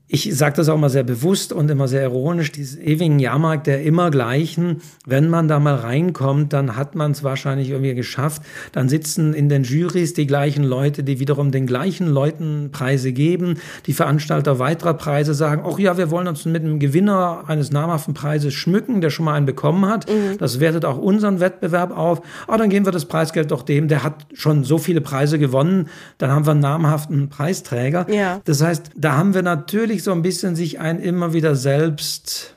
A: ich sage das auch mal sehr bewusst und immer sehr ironisch, diesen ewigen Jahrmarkt der immer gleichen. Wenn man da mal reinkommt, dann hat man es wahrscheinlich irgendwie geschafft. Dann sitzen in den Jurys die gleichen Leute, die wiederum den gleichen Leuten Preise geben. Die Veranstalter weiterer Preise sagen, ach ja, wir wollen uns mit einem Gewinner eines namhaften Preises schmücken, der schon mal einen bekommen hat. Mhm. Das wertet auch unseren Wettbewerb auf. Ah, dann geben wir das Preisgeld doch dem, der hat schon so viele Preise gewonnen. Dann haben wir einen namhaften Preisträger.
B: Ja.
A: Das heißt, da haben wir natürlich natürlich so ein bisschen sich ein immer wieder selbst,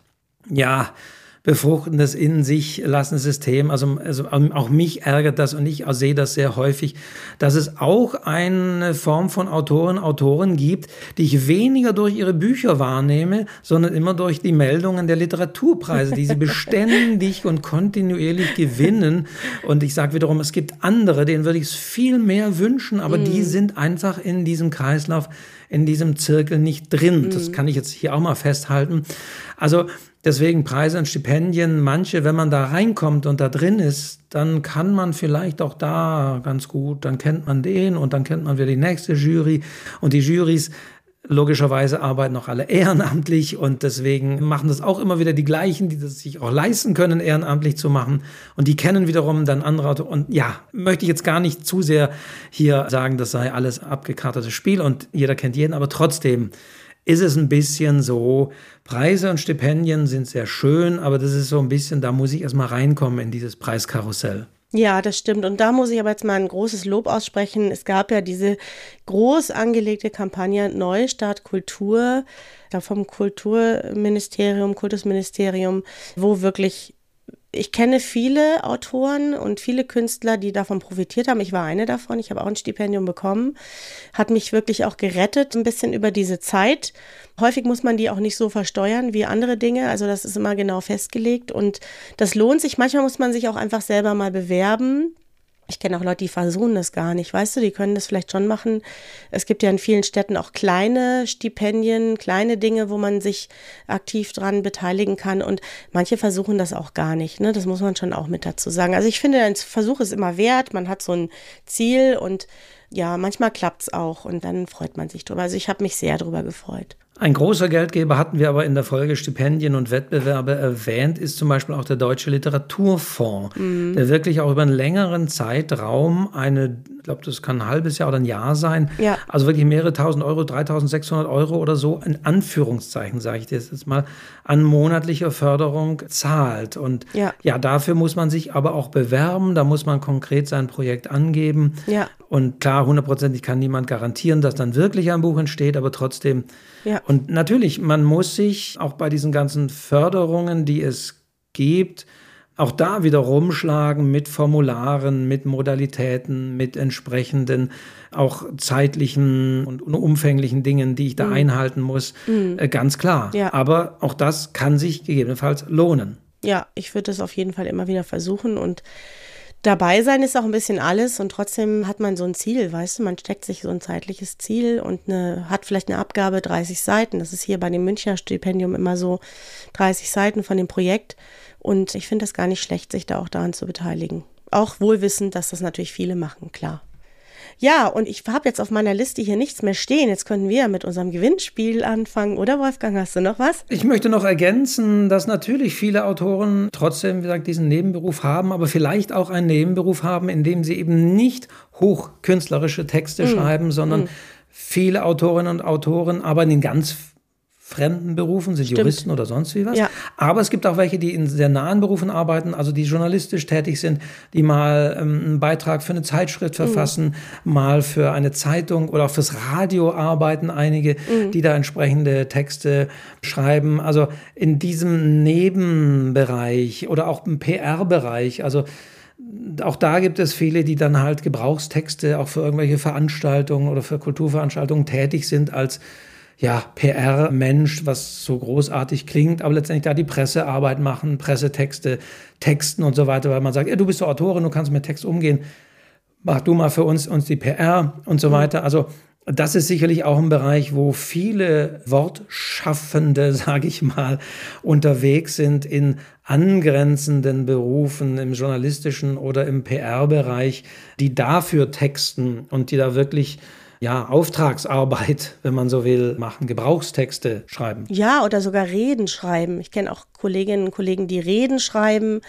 A: ja, befruchtendes in sich lassendes System. Also, also auch mich ärgert das und ich sehe das sehr häufig, dass es auch eine Form von Autoren, Autoren gibt, die ich weniger durch ihre Bücher wahrnehme, sondern immer durch die Meldungen der Literaturpreise, die sie beständig und kontinuierlich gewinnen. Und ich sage wiederum, es gibt andere, denen würde ich es viel mehr wünschen, aber mm. die sind einfach in diesem Kreislauf in diesem Zirkel nicht drin. Mhm. Das kann ich jetzt hier auch mal festhalten. Also deswegen Preise und Stipendien, manche, wenn man da reinkommt und da drin ist, dann kann man vielleicht auch da ganz gut, dann kennt man den und dann kennt man wieder die nächste Jury und die Jurys Logischerweise arbeiten auch alle ehrenamtlich und deswegen machen das auch immer wieder die gleichen, die das sich auch leisten können, ehrenamtlich zu machen. Und die kennen wiederum dann andere. Und ja, möchte ich jetzt gar nicht zu sehr hier sagen, das sei alles abgekartetes Spiel und jeder kennt jeden, aber trotzdem ist es ein bisschen so, Preise und Stipendien sind sehr schön, aber das ist so ein bisschen, da muss ich erstmal reinkommen in dieses Preiskarussell.
B: Ja, das stimmt. Und da muss ich aber jetzt mal ein großes Lob aussprechen. Es gab ja diese groß angelegte Kampagne Neustart Kultur vom Kulturministerium, Kultusministerium, wo wirklich ich kenne viele Autoren und viele Künstler, die davon profitiert haben. Ich war eine davon. Ich habe auch ein Stipendium bekommen. Hat mich wirklich auch gerettet, ein bisschen über diese Zeit. Häufig muss man die auch nicht so versteuern wie andere Dinge. Also das ist immer genau festgelegt und das lohnt sich. Manchmal muss man sich auch einfach selber mal bewerben ich kenne auch Leute, die versuchen das gar nicht. Weißt du, die können das vielleicht schon machen. Es gibt ja in vielen Städten auch kleine Stipendien, kleine Dinge, wo man sich aktiv dran beteiligen kann. Und manche versuchen das auch gar nicht. Ne? Das muss man schon auch mit dazu sagen. Also ich finde, ein Versuch ist immer wert. Man hat so ein Ziel und ja, manchmal klappt es auch und dann freut man sich drüber. Also ich habe mich sehr drüber gefreut.
A: Ein großer Geldgeber hatten wir aber in der Folge Stipendien und Wettbewerbe erwähnt, ist zum Beispiel auch der Deutsche Literaturfonds, mhm. der wirklich auch über einen längeren Zeitraum eine, ich glaube, das kann ein halbes Jahr oder ein Jahr sein, ja. also wirklich mehrere tausend Euro, 3600 Euro oder so, in Anführungszeichen, sage ich dir jetzt mal, an monatlicher Förderung zahlt. Und ja. ja, dafür muss man sich aber auch bewerben, da muss man konkret sein Projekt angeben. Ja. Und klar, hundertprozentig kann niemand garantieren, dass dann wirklich ein Buch entsteht, aber trotzdem ja. Und natürlich, man muss sich auch bei diesen ganzen Förderungen, die es gibt, auch da wieder rumschlagen mit Formularen, mit Modalitäten, mit entsprechenden auch zeitlichen und umfänglichen Dingen, die ich da mhm. einhalten muss. Mhm. Äh, ganz klar. Ja. Aber auch das kann sich gegebenenfalls lohnen.
B: Ja, ich würde es auf jeden Fall immer wieder versuchen und Dabei sein ist auch ein bisschen alles und trotzdem hat man so ein Ziel, weißt du, man steckt sich so ein zeitliches Ziel und eine, hat vielleicht eine Abgabe 30 Seiten. Das ist hier bei dem Münchner Stipendium immer so 30 Seiten von dem Projekt. Und ich finde das gar nicht schlecht, sich da auch daran zu beteiligen. Auch wohlwissend, dass das natürlich viele machen, klar. Ja, und ich habe jetzt auf meiner Liste hier nichts mehr stehen. Jetzt könnten wir ja mit unserem Gewinnspiel anfangen, oder Wolfgang? Hast du noch was?
A: Ich möchte noch ergänzen, dass natürlich viele Autoren trotzdem, wie gesagt, diesen Nebenberuf haben, aber vielleicht auch einen Nebenberuf haben, in dem sie eben nicht hochkünstlerische Texte mm. schreiben, sondern mm. viele Autorinnen und Autoren arbeiten in ganz fremden Berufen, sind Stimmt. Juristen oder sonst wie was. Ja. Aber es gibt auch welche, die in sehr nahen Berufen arbeiten, also die journalistisch tätig sind, die mal ähm, einen Beitrag für eine Zeitschrift mhm. verfassen, mhm. mal für eine Zeitung oder auch fürs Radio arbeiten einige, mhm. die da entsprechende Texte schreiben. Also in diesem Nebenbereich oder auch im PR-Bereich, also auch da gibt es viele, die dann halt Gebrauchstexte auch für irgendwelche Veranstaltungen oder für Kulturveranstaltungen tätig sind als ja, PR-Mensch, was so großartig klingt, aber letztendlich da die Pressearbeit machen, Pressetexte, Texten und so weiter, weil man sagt, ja, du bist doch Autorin, du kannst mit Text umgehen, mach du mal für uns, uns die PR und so mhm. weiter. Also das ist sicherlich auch ein Bereich, wo viele Wortschaffende, sage ich mal, unterwegs sind in angrenzenden Berufen im journalistischen oder im PR-Bereich, die dafür texten und die da wirklich ja, Auftragsarbeit, wenn man so will, machen, Gebrauchstexte schreiben.
B: Ja, oder sogar Reden schreiben. Ich kenne auch Kolleginnen und Kollegen, die Reden schreiben.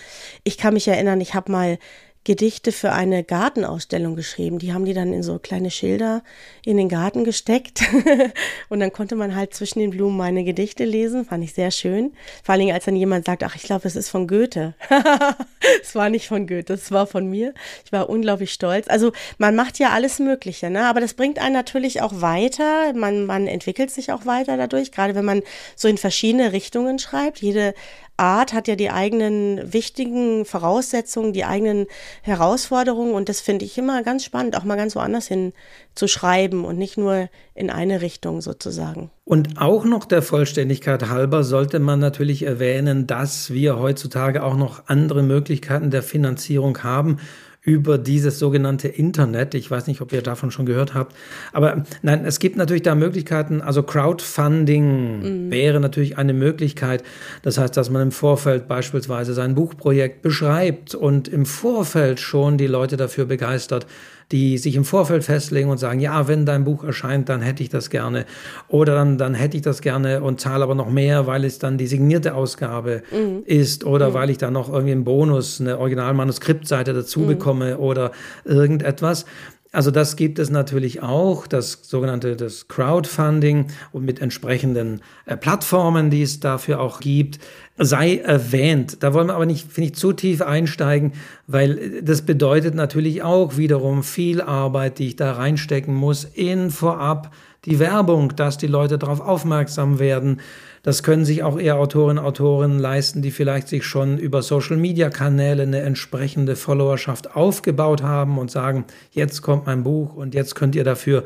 B: Ich kann mich erinnern, ich habe mal Gedichte für eine Gartenausstellung geschrieben. Die haben die dann in so kleine Schilder in den Garten gesteckt. und dann konnte man halt zwischen den Blumen meine Gedichte lesen. Fand ich sehr schön. Vor allen Dingen, als dann jemand sagt, ach, ich glaube, es ist von Goethe. es war nicht von Goethe, es war von mir. Ich war unglaublich stolz. Also man macht ja alles Mögliche, ne? Aber das bringt einen natürlich auch weiter. Man, man entwickelt sich auch weiter dadurch, gerade wenn man so in verschiedene Richtungen schreibt. Jede Art hat ja die eigenen wichtigen Voraussetzungen, die eigenen Herausforderungen und das finde ich immer ganz spannend, auch mal ganz woanders hin zu schreiben und nicht nur in eine Richtung sozusagen.
A: Und auch noch der Vollständigkeit halber sollte man natürlich erwähnen, dass wir heutzutage auch noch andere Möglichkeiten der Finanzierung haben über dieses sogenannte Internet. Ich weiß nicht, ob ihr davon schon gehört habt. Aber nein, es gibt natürlich da Möglichkeiten. Also Crowdfunding mhm. wäre natürlich eine Möglichkeit. Das heißt, dass man im Vorfeld beispielsweise sein Buchprojekt beschreibt und im Vorfeld schon die Leute dafür begeistert, die sich im Vorfeld festlegen und sagen, ja, wenn dein Buch erscheint, dann hätte ich das gerne. Oder dann, dann hätte ich das gerne und zahle aber noch mehr, weil es dann die signierte Ausgabe mhm. ist oder mhm. weil ich dann noch irgendwie einen Bonus, eine Originalmanuskriptseite dazu mhm. bekomme oder irgendetwas. Also das gibt es natürlich auch, das sogenannte das Crowdfunding und mit entsprechenden äh, Plattformen, die es dafür auch gibt. sei erwähnt. Da wollen wir aber nicht, finde ich, zu tief einsteigen, weil das bedeutet natürlich auch wiederum viel Arbeit, die ich da reinstecken muss in vorab die Werbung, dass die Leute darauf aufmerksam werden. Das können sich auch eher Autorinnen und Autoren leisten, die vielleicht sich schon über Social-Media-Kanäle eine entsprechende Followerschaft aufgebaut haben und sagen, jetzt kommt mein Buch und jetzt könnt ihr dafür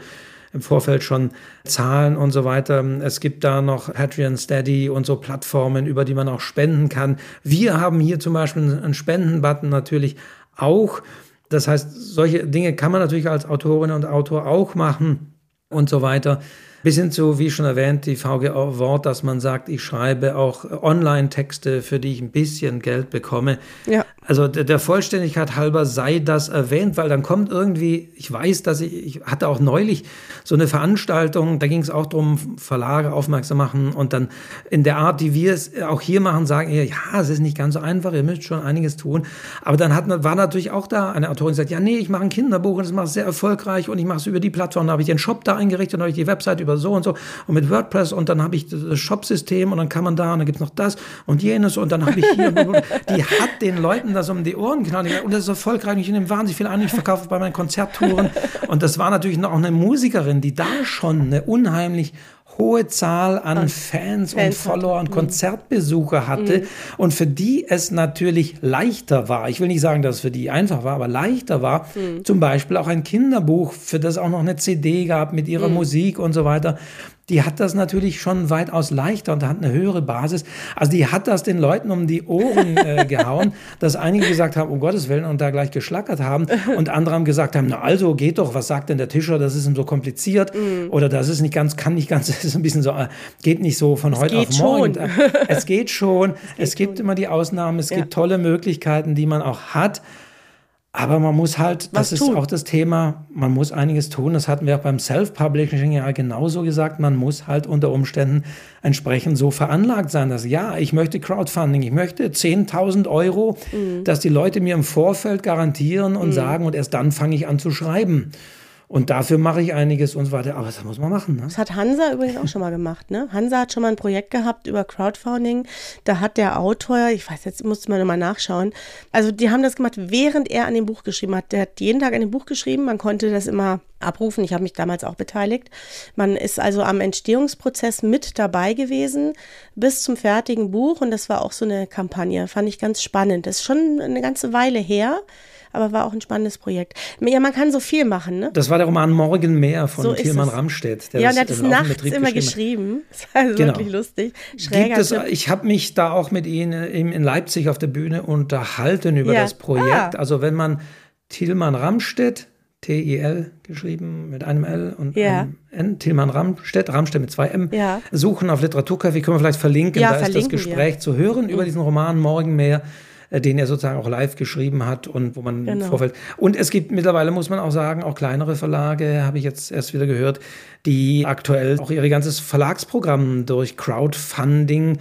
A: im Vorfeld schon zahlen und so weiter. Es gibt da noch Patreon, Steady und so Plattformen, über die man auch spenden kann. Wir haben hier zum Beispiel einen Spendenbutton natürlich auch. Das heißt, solche Dinge kann man natürlich als Autorin und Autor auch machen und so weiter. Bis hin zu, wie schon erwähnt, die VG Wort, dass man sagt, ich schreibe auch Online-Texte, für die ich ein bisschen Geld bekomme. Ja. Also der Vollständigkeit halber sei das erwähnt, weil dann kommt irgendwie, ich weiß, dass ich, ich hatte auch neulich so eine Veranstaltung, da ging es auch darum, Verlage aufmerksam machen und dann in der Art, die wir es auch hier machen, sagen ja, es ist nicht ganz so einfach, ihr müsst schon einiges tun. Aber dann hat, war natürlich auch da eine Autorin, die sagt, ja, nee, ich mache ein Kinderbuch und das mache ich sehr erfolgreich und ich mache es über die Plattform, da habe ich den Shop da eingerichtet, dann habe ich die Website über so und so und mit WordPress und dann habe ich das Shop-System und dann kann man da und dann gibt es noch das und jenes und dann habe ich hier, die hat den Leuten das um die Ohren knallen. Und das ist erfolgreich. Ich nehme wahnsinnig viel an. Ich verkaufe bei meinen Konzerttouren. Und das war natürlich noch eine Musikerin, die da schon eine unheimlich hohe Zahl an Fans, Fans und Follower und mhm. Konzertbesucher hatte mhm. und für die es natürlich leichter war, ich will nicht sagen, dass es für die einfach war, aber leichter war, mhm. zum Beispiel auch ein Kinderbuch, für das auch noch eine CD gab mit ihrer mhm. Musik und so weiter, die hat das natürlich schon weitaus leichter und hat eine höhere Basis. Also die hat das den Leuten um die Ohren äh, gehauen, dass einige gesagt haben, um Gottes Willen, und da gleich geschlackert haben. Und andere haben gesagt haben, na also geht doch, was sagt denn der Tischer, das ist ihm so kompliziert. Mm. Oder das ist nicht ganz, kann nicht ganz, das ist ein bisschen so, äh, geht nicht so von es heute auf morgen. Schon. Es geht schon. Es, geht es gibt schon. immer die Ausnahmen, es ja. gibt tolle Möglichkeiten, die man auch hat. Aber man muss halt, Was das tun? ist auch das Thema, man muss einiges tun. Das hatten wir auch beim Self-Publishing ja genauso gesagt. Man muss halt unter Umständen entsprechend so veranlagt sein, dass ja, ich möchte Crowdfunding, ich möchte 10.000 Euro, mhm. dass die Leute mir im Vorfeld garantieren und mhm. sagen und erst dann fange ich an zu schreiben. Und dafür mache ich einiges und so weiter. Aber das muss man machen. Ne?
B: Das hat Hansa übrigens auch schon mal gemacht. Ne? Hansa hat schon mal ein Projekt gehabt über Crowdfunding. Da hat der Autor, ich weiß, jetzt musste man nochmal nachschauen. Also die haben das gemacht, während er an dem Buch geschrieben hat. Der hat jeden Tag an dem Buch geschrieben. Man konnte das immer abrufen. Ich habe mich damals auch beteiligt. Man ist also am Entstehungsprozess mit dabei gewesen bis zum fertigen Buch. Und das war auch so eine Kampagne. Fand ich ganz spannend. Das ist schon eine ganze Weile her aber war auch ein spannendes Projekt. Ja, man kann so viel machen, ne?
A: Das war der Roman Morgenmeer von so Thielmann Ramstedt.
B: ja, und er hat es nachts immer geschrieben. Das war also genau. wirklich lustig.
A: Schräger es, ich habe mich da auch mit Ihnen in Leipzig auf der Bühne unterhalten über ja. das Projekt. Ah. Also wenn man Thielmann Ramstedt T-I-L geschrieben mit einem L und ja. einem N. Tilman Ramstedt, Ramstedt mit zwei M. Ja. Suchen auf Literaturcafé, können wir vielleicht verlinken. Ja, da ist das Gespräch wir. zu hören über mhm. diesen Roman Morgenmeer. Äh, den er sozusagen auch live geschrieben hat und wo man genau. im Vorfeld. Und es gibt mittlerweile, muss man auch sagen, auch kleinere Verlage, habe ich jetzt erst wieder gehört, die aktuell auch ihr ganzes Verlagsprogramm durch Crowdfunding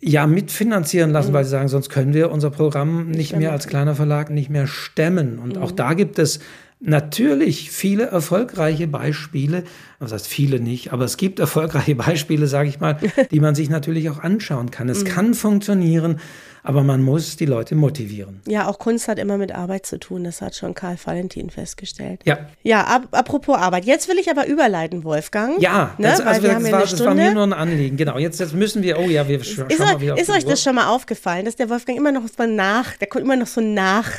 A: ja mitfinanzieren lassen, mhm. weil sie sagen, sonst können wir unser Programm nicht mehr als kleiner Verlag nicht mehr stemmen. Und mhm. auch da gibt es natürlich viele erfolgreiche Beispiele, das heißt viele nicht, aber es gibt erfolgreiche Beispiele, sage ich mal, die man sich natürlich auch anschauen kann. Es mhm. kann funktionieren aber man muss die Leute motivieren.
B: Ja, auch Kunst hat immer mit Arbeit zu tun, das hat schon Karl Valentin festgestellt.
A: Ja.
B: Ja, ab, apropos Arbeit, jetzt will ich aber überleiten, Wolfgang.
A: Ja, ne? das, also das, war, das war, mir nur ein Anliegen, genau. Jetzt, jetzt müssen wir, oh ja, wir schauen
B: ist,
A: mal wieder
B: Ist euch das schon mal aufgefallen, dass der Wolfgang immer noch so nach, der kommt immer noch so nach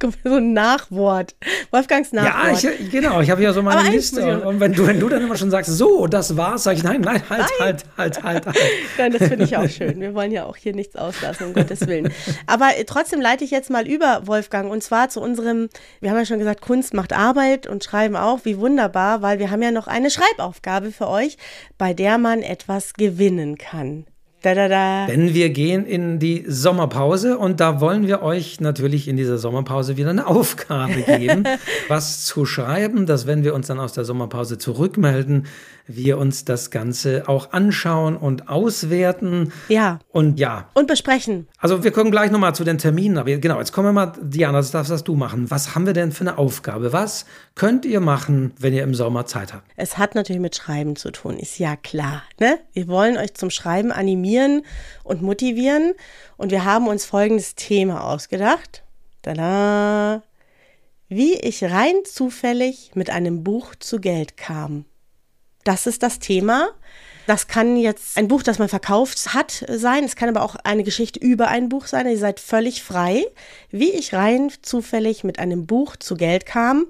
B: so ein Nachwort. Wolfgangs Nachwort.
A: Ja, ich, genau. Ich habe ja so meine Aber Liste. Und wenn du, wenn du dann immer schon sagst, so, das war's, sage ich, nein, nein, halt, nein. halt, halt, halt, halt.
B: Nein, das finde ich auch schön. Wir wollen ja auch hier nichts auslassen, um Gottes Willen. Aber trotzdem leite ich jetzt mal über, Wolfgang, und zwar zu unserem, wir haben ja schon gesagt, Kunst macht Arbeit und Schreiben auch. Wie wunderbar, weil wir haben ja noch eine Schreibaufgabe für euch, bei der man etwas gewinnen kann.
A: Da, da, da. Denn wir gehen in die Sommerpause und da wollen wir euch natürlich in dieser Sommerpause wieder eine Aufgabe geben, was zu schreiben, dass wenn wir uns dann aus der Sommerpause zurückmelden, wir uns das Ganze auch anschauen und auswerten.
B: Ja.
A: Und ja.
B: Und besprechen.
A: Also wir kommen gleich nochmal zu den Terminen. Aber genau, jetzt kommen wir mal, Diana, das darfst du machen. Was haben wir denn für eine Aufgabe? Was könnt ihr machen, wenn ihr im Sommer Zeit habt?
B: Es hat natürlich mit Schreiben zu tun, ist ja klar. Ne? Wir wollen euch zum Schreiben animieren und motivieren. Und wir haben uns folgendes Thema ausgedacht. Tada! Wie ich rein zufällig mit einem Buch zu Geld kam. Das ist das Thema. Das kann jetzt ein Buch, das man verkauft hat, sein. Es kann aber auch eine Geschichte über ein Buch sein. Ihr seid völlig frei, wie ich rein zufällig mit einem Buch zu Geld kam.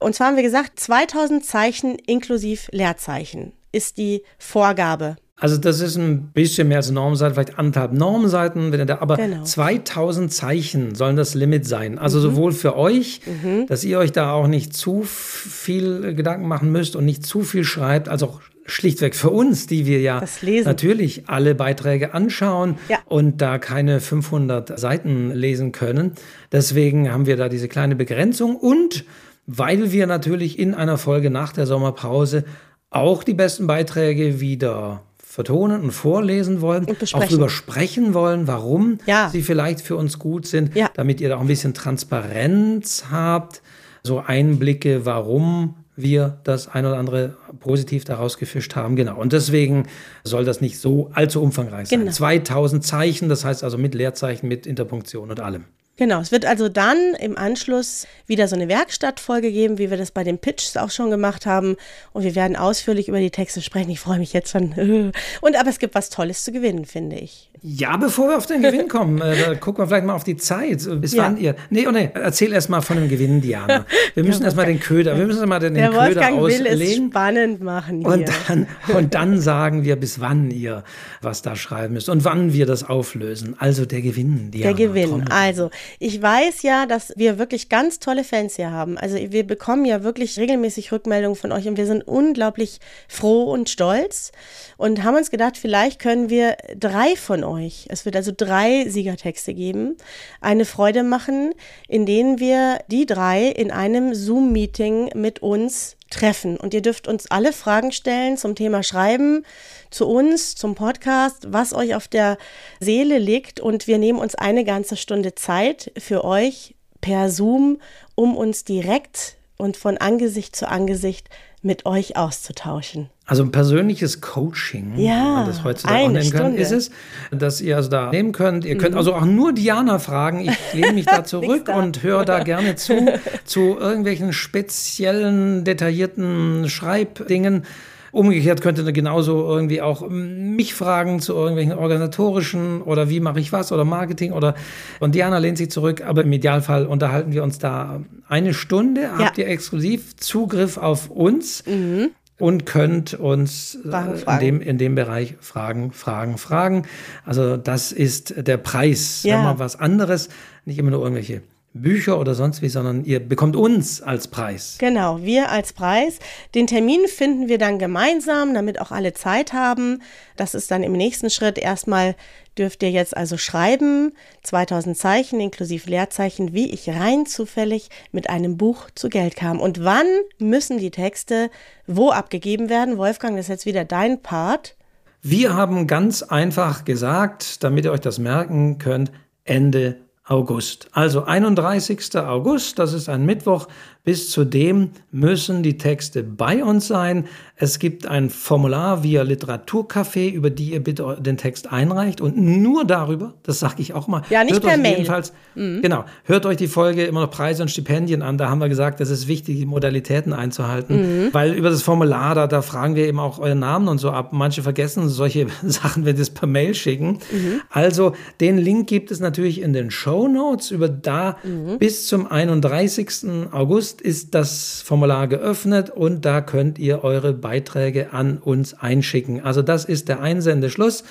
B: Und zwar haben wir gesagt, 2000 Zeichen inklusive Leerzeichen ist die Vorgabe.
A: Also das ist ein bisschen mehr als Normseiten, vielleicht anderthalb Normseiten, wenn da, aber genau. 2000 Zeichen sollen das Limit sein. Also mhm. sowohl für euch, mhm. dass ihr euch da auch nicht zu viel Gedanken machen müsst und nicht zu viel schreibt, als auch schlichtweg für uns, die wir ja natürlich alle Beiträge anschauen ja. und da keine 500 Seiten lesen können. Deswegen haben wir da diese kleine Begrenzung und weil wir natürlich in einer Folge nach der Sommerpause auch die besten Beiträge wieder vertonen und vorlesen wollen, und auch darüber sprechen wollen, warum ja. sie vielleicht für uns gut sind, ja. damit ihr da auch ein bisschen Transparenz habt, so Einblicke, warum wir das ein oder andere positiv daraus gefischt haben. Genau. Und deswegen soll das nicht so allzu umfangreich sein. Genau. 2000 Zeichen, das heißt also mit Leerzeichen, mit Interpunktion und allem.
B: Genau, es wird also dann im Anschluss wieder so eine Werkstattfolge geben, wie wir das bei den Pitches auch schon gemacht haben. Und wir werden ausführlich über die Texte sprechen. Ich freue mich jetzt schon. Und aber es gibt was Tolles zu gewinnen, finde ich.
A: Ja, bevor wir auf den Gewinn kommen, äh, gucken wir vielleicht mal auf die Zeit. Bis ja. wann ihr. Nee, oh nee, erzähl erst mal von dem Gewinn, Diana. Wir müssen ja, erst mal den Köder, wir müssen erst mal den, den Köder Wolfgang auslegen. Will es
B: spannend machen. Hier.
A: Und dann, und dann sagen wir, bis wann ihr was da schreiben müsst und wann wir das auflösen. Also der Gewinn,
B: Diana. Der Gewinn. Trommel. Also, ich weiß ja, dass wir wirklich ganz tolle Fans hier haben. Also wir bekommen ja wirklich regelmäßig Rückmeldungen von euch und wir sind unglaublich froh und stolz und haben uns gedacht, vielleicht können wir drei von euch, es wird also drei Siegertexte geben, eine Freude machen, in denen wir die drei in einem Zoom-Meeting mit uns treffen. Und ihr dürft uns alle Fragen stellen zum Thema Schreiben, zu uns, zum Podcast, was euch auf der Seele liegt. Und wir nehmen uns eine ganze Stunde Zeit für euch per Zoom, um uns direkt und von Angesicht zu Angesicht mit euch auszutauschen.
A: Also ein persönliches Coaching,
B: ja,
A: man das heutzutage auch nennen kann, ist es, dass ihr also da nehmen könnt. Ihr könnt mhm. also auch nur Diana fragen. Ich lehne mich da zurück und höre da gerne zu, zu irgendwelchen speziellen, detaillierten Schreibdingen. Umgekehrt könnte ihr genauso irgendwie auch mich fragen zu irgendwelchen organisatorischen oder wie mache ich was oder Marketing oder und Diana lehnt sich zurück, aber im Idealfall unterhalten wir uns da eine Stunde, ja. habt ihr exklusiv Zugriff auf uns. Mhm und könnt uns äh, in, dem, in dem Bereich Fragen, Fragen, Fragen. Also das ist der Preis. Ja. Wenn man was anderes, nicht immer nur irgendwelche Bücher oder sonst wie, sondern ihr bekommt uns als Preis.
B: Genau, wir als Preis. Den Termin finden wir dann gemeinsam, damit auch alle Zeit haben. Das ist dann im nächsten Schritt. Erstmal dürft ihr jetzt also schreiben, 2000 Zeichen inklusive Leerzeichen, wie ich rein zufällig mit einem Buch zu Geld kam. Und wann müssen die Texte wo abgegeben werden? Wolfgang, das ist jetzt wieder dein Part.
A: Wir haben ganz einfach gesagt, damit ihr euch das merken könnt, Ende August. Also 31. August, das ist ein Mittwoch, bis zu dem müssen die Texte bei uns sein. Es gibt ein Formular via Literaturcafé, über die ihr bitte den Text einreicht und nur darüber, das sage ich auch mal.
B: Ja, nicht per Mail.
A: Jedenfalls, mhm. Genau, hört euch die Folge immer noch Preise und Stipendien an. Da haben wir gesagt, es ist wichtig, die Modalitäten einzuhalten, mhm. weil über das Formular, da, da fragen wir eben auch euren Namen und so ab. Manche vergessen solche Sachen, wenn sie es per Mail schicken. Mhm. Also den Link gibt es natürlich in den Show Notes. Über da mhm. bis zum 31. August August ist das Formular geöffnet und da könnt ihr eure Beiträge an uns einschicken. Also das ist der Einsendeschluss.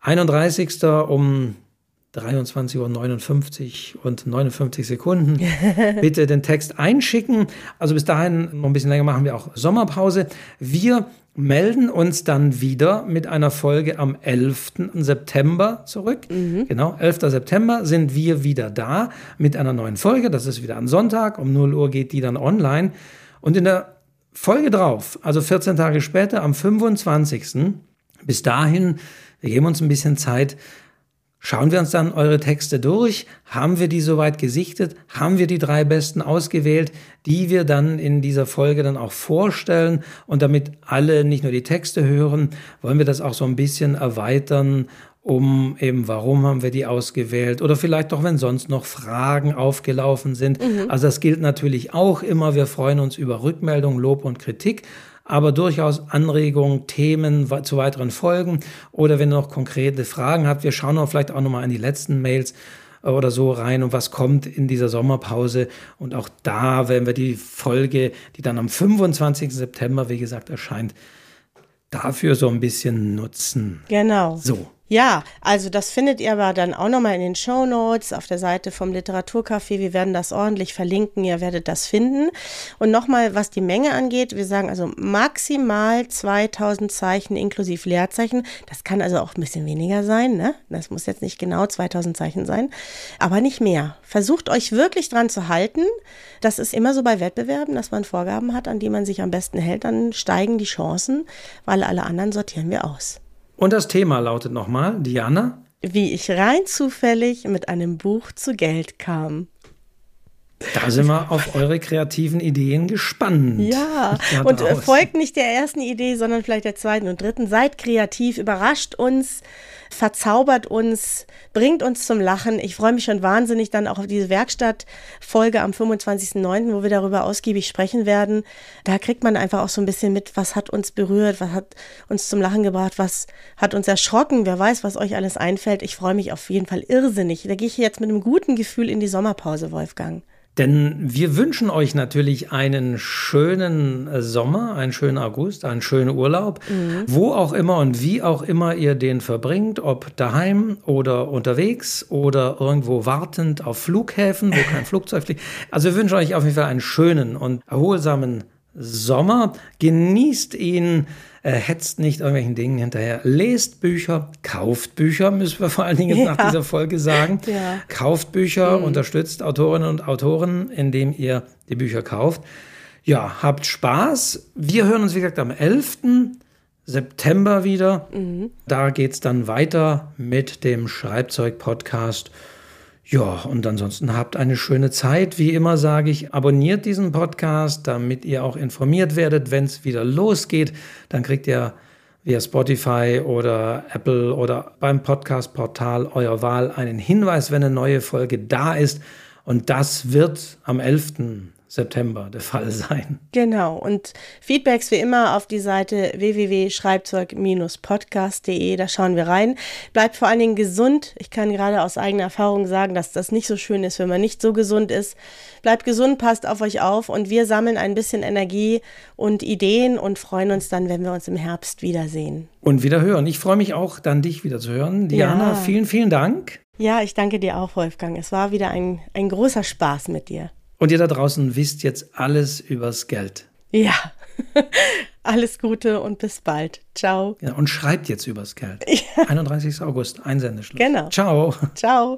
A: 31. um 23.59 Uhr und 59 Sekunden. Bitte den Text einschicken. Also bis dahin, noch ein bisschen länger machen wir auch Sommerpause. Wir melden uns dann wieder mit einer Folge am 11. September zurück. Mhm. Genau, 11. September sind wir wieder da mit einer neuen Folge. Das ist wieder am Sonntag. Um 0 Uhr geht die dann online. Und in der Folge drauf, also 14 Tage später, am 25. bis dahin, wir geben uns ein bisschen Zeit, Schauen wir uns dann eure Texte durch. Haben wir die soweit gesichtet? Haben wir die drei besten ausgewählt, die wir dann in dieser Folge dann auch vorstellen? Und damit alle nicht nur die Texte hören, wollen wir das auch so ein bisschen erweitern um eben, warum haben wir die ausgewählt oder vielleicht auch, wenn sonst noch Fragen aufgelaufen sind. Mhm. Also das gilt natürlich auch immer. Wir freuen uns über Rückmeldung, Lob und Kritik aber durchaus Anregungen, Themen zu weiteren Folgen oder wenn ihr noch konkrete Fragen habt, wir schauen auch vielleicht auch nochmal in die letzten Mails äh, oder so rein und was kommt in dieser Sommerpause. Und auch da werden wir die Folge, die dann am 25. September, wie gesagt, erscheint, dafür so ein bisschen nutzen.
B: Genau.
A: So.
B: Ja, also das findet ihr aber dann auch nochmal in den Show Notes auf der Seite vom Literaturcafé. Wir werden das ordentlich verlinken, ihr werdet das finden. Und nochmal, was die Menge angeht, wir sagen also maximal 2000 Zeichen inklusive Leerzeichen. Das kann also auch ein bisschen weniger sein, ne? Das muss jetzt nicht genau 2000 Zeichen sein, aber nicht mehr. Versucht euch wirklich dran zu halten. Das ist immer so bei Wettbewerben, dass man Vorgaben hat, an die man sich am besten hält, dann steigen die Chancen, weil alle anderen sortieren wir aus.
A: Und das Thema lautet nochmal, Diana?
B: Wie ich rein zufällig mit einem Buch zu Geld kam.
A: Da sind wir auf eure kreativen Ideen gespannt.
B: Ja, und äh, folgt nicht der ersten Idee, sondern vielleicht der zweiten und dritten. Seid kreativ, überrascht uns verzaubert uns, bringt uns zum Lachen. Ich freue mich schon wahnsinnig dann auch auf diese Werkstattfolge am 25.09., wo wir darüber ausgiebig sprechen werden. Da kriegt man einfach auch so ein bisschen mit, was hat uns berührt, was hat uns zum Lachen gebracht, was hat uns erschrocken. Wer weiß, was euch alles einfällt. Ich freue mich auf jeden Fall irrsinnig. Da gehe ich jetzt mit einem guten Gefühl in die Sommerpause, Wolfgang.
A: Denn wir wünschen euch natürlich einen schönen äh, Sommer, einen schönen August, einen schönen Urlaub, mhm. wo auch immer und wie auch immer ihr den verbringt, ob daheim oder unterwegs oder irgendwo wartend auf Flughäfen, wo kein Flugzeug fliegt. Also wir wünschen euch auf jeden Fall einen schönen und erholsamen Sommer. Genießt ihn äh, hetzt nicht irgendwelchen Dingen hinterher. Lest Bücher, kauft Bücher, müssen wir vor allen Dingen ja. nach dieser Folge sagen. Ja. Kauft Bücher, mhm. unterstützt Autorinnen und Autoren, indem ihr die Bücher kauft. Ja, habt Spaß. Wir hören uns, wie gesagt, am 11. September wieder. Mhm. Da geht es dann weiter mit dem Schreibzeug-Podcast. Ja, und ansonsten habt eine schöne Zeit. Wie immer sage ich, abonniert diesen Podcast, damit ihr auch informiert werdet, wenn es wieder losgeht. Dann kriegt ihr via Spotify oder Apple oder beim Podcast-Portal eurer Wahl einen Hinweis, wenn eine neue Folge da ist. Und das wird am 11. September der Fall sein.
B: Genau. Und Feedbacks wie immer auf die Seite www.schreibzeug-podcast.de. Da schauen wir rein. Bleibt vor allen Dingen gesund. Ich kann gerade aus eigener Erfahrung sagen, dass das nicht so schön ist, wenn man nicht so gesund ist. Bleibt gesund, passt auf euch auf und wir sammeln ein bisschen Energie und Ideen und freuen uns dann, wenn wir uns im Herbst wiedersehen.
A: Und wieder hören. Ich freue mich auch, dann dich wieder zu hören. Diana, ja. vielen, vielen Dank.
B: Ja, ich danke dir auch, Wolfgang. Es war wieder ein, ein großer Spaß mit dir.
A: Und ihr da draußen wisst jetzt alles übers Geld.
B: Ja. Alles Gute und bis bald. Ciao.
A: Ja, und schreibt jetzt übers Geld. Ja. 31. August, Einsendeschluss.
B: Genau.
A: Ciao.
B: Ciao.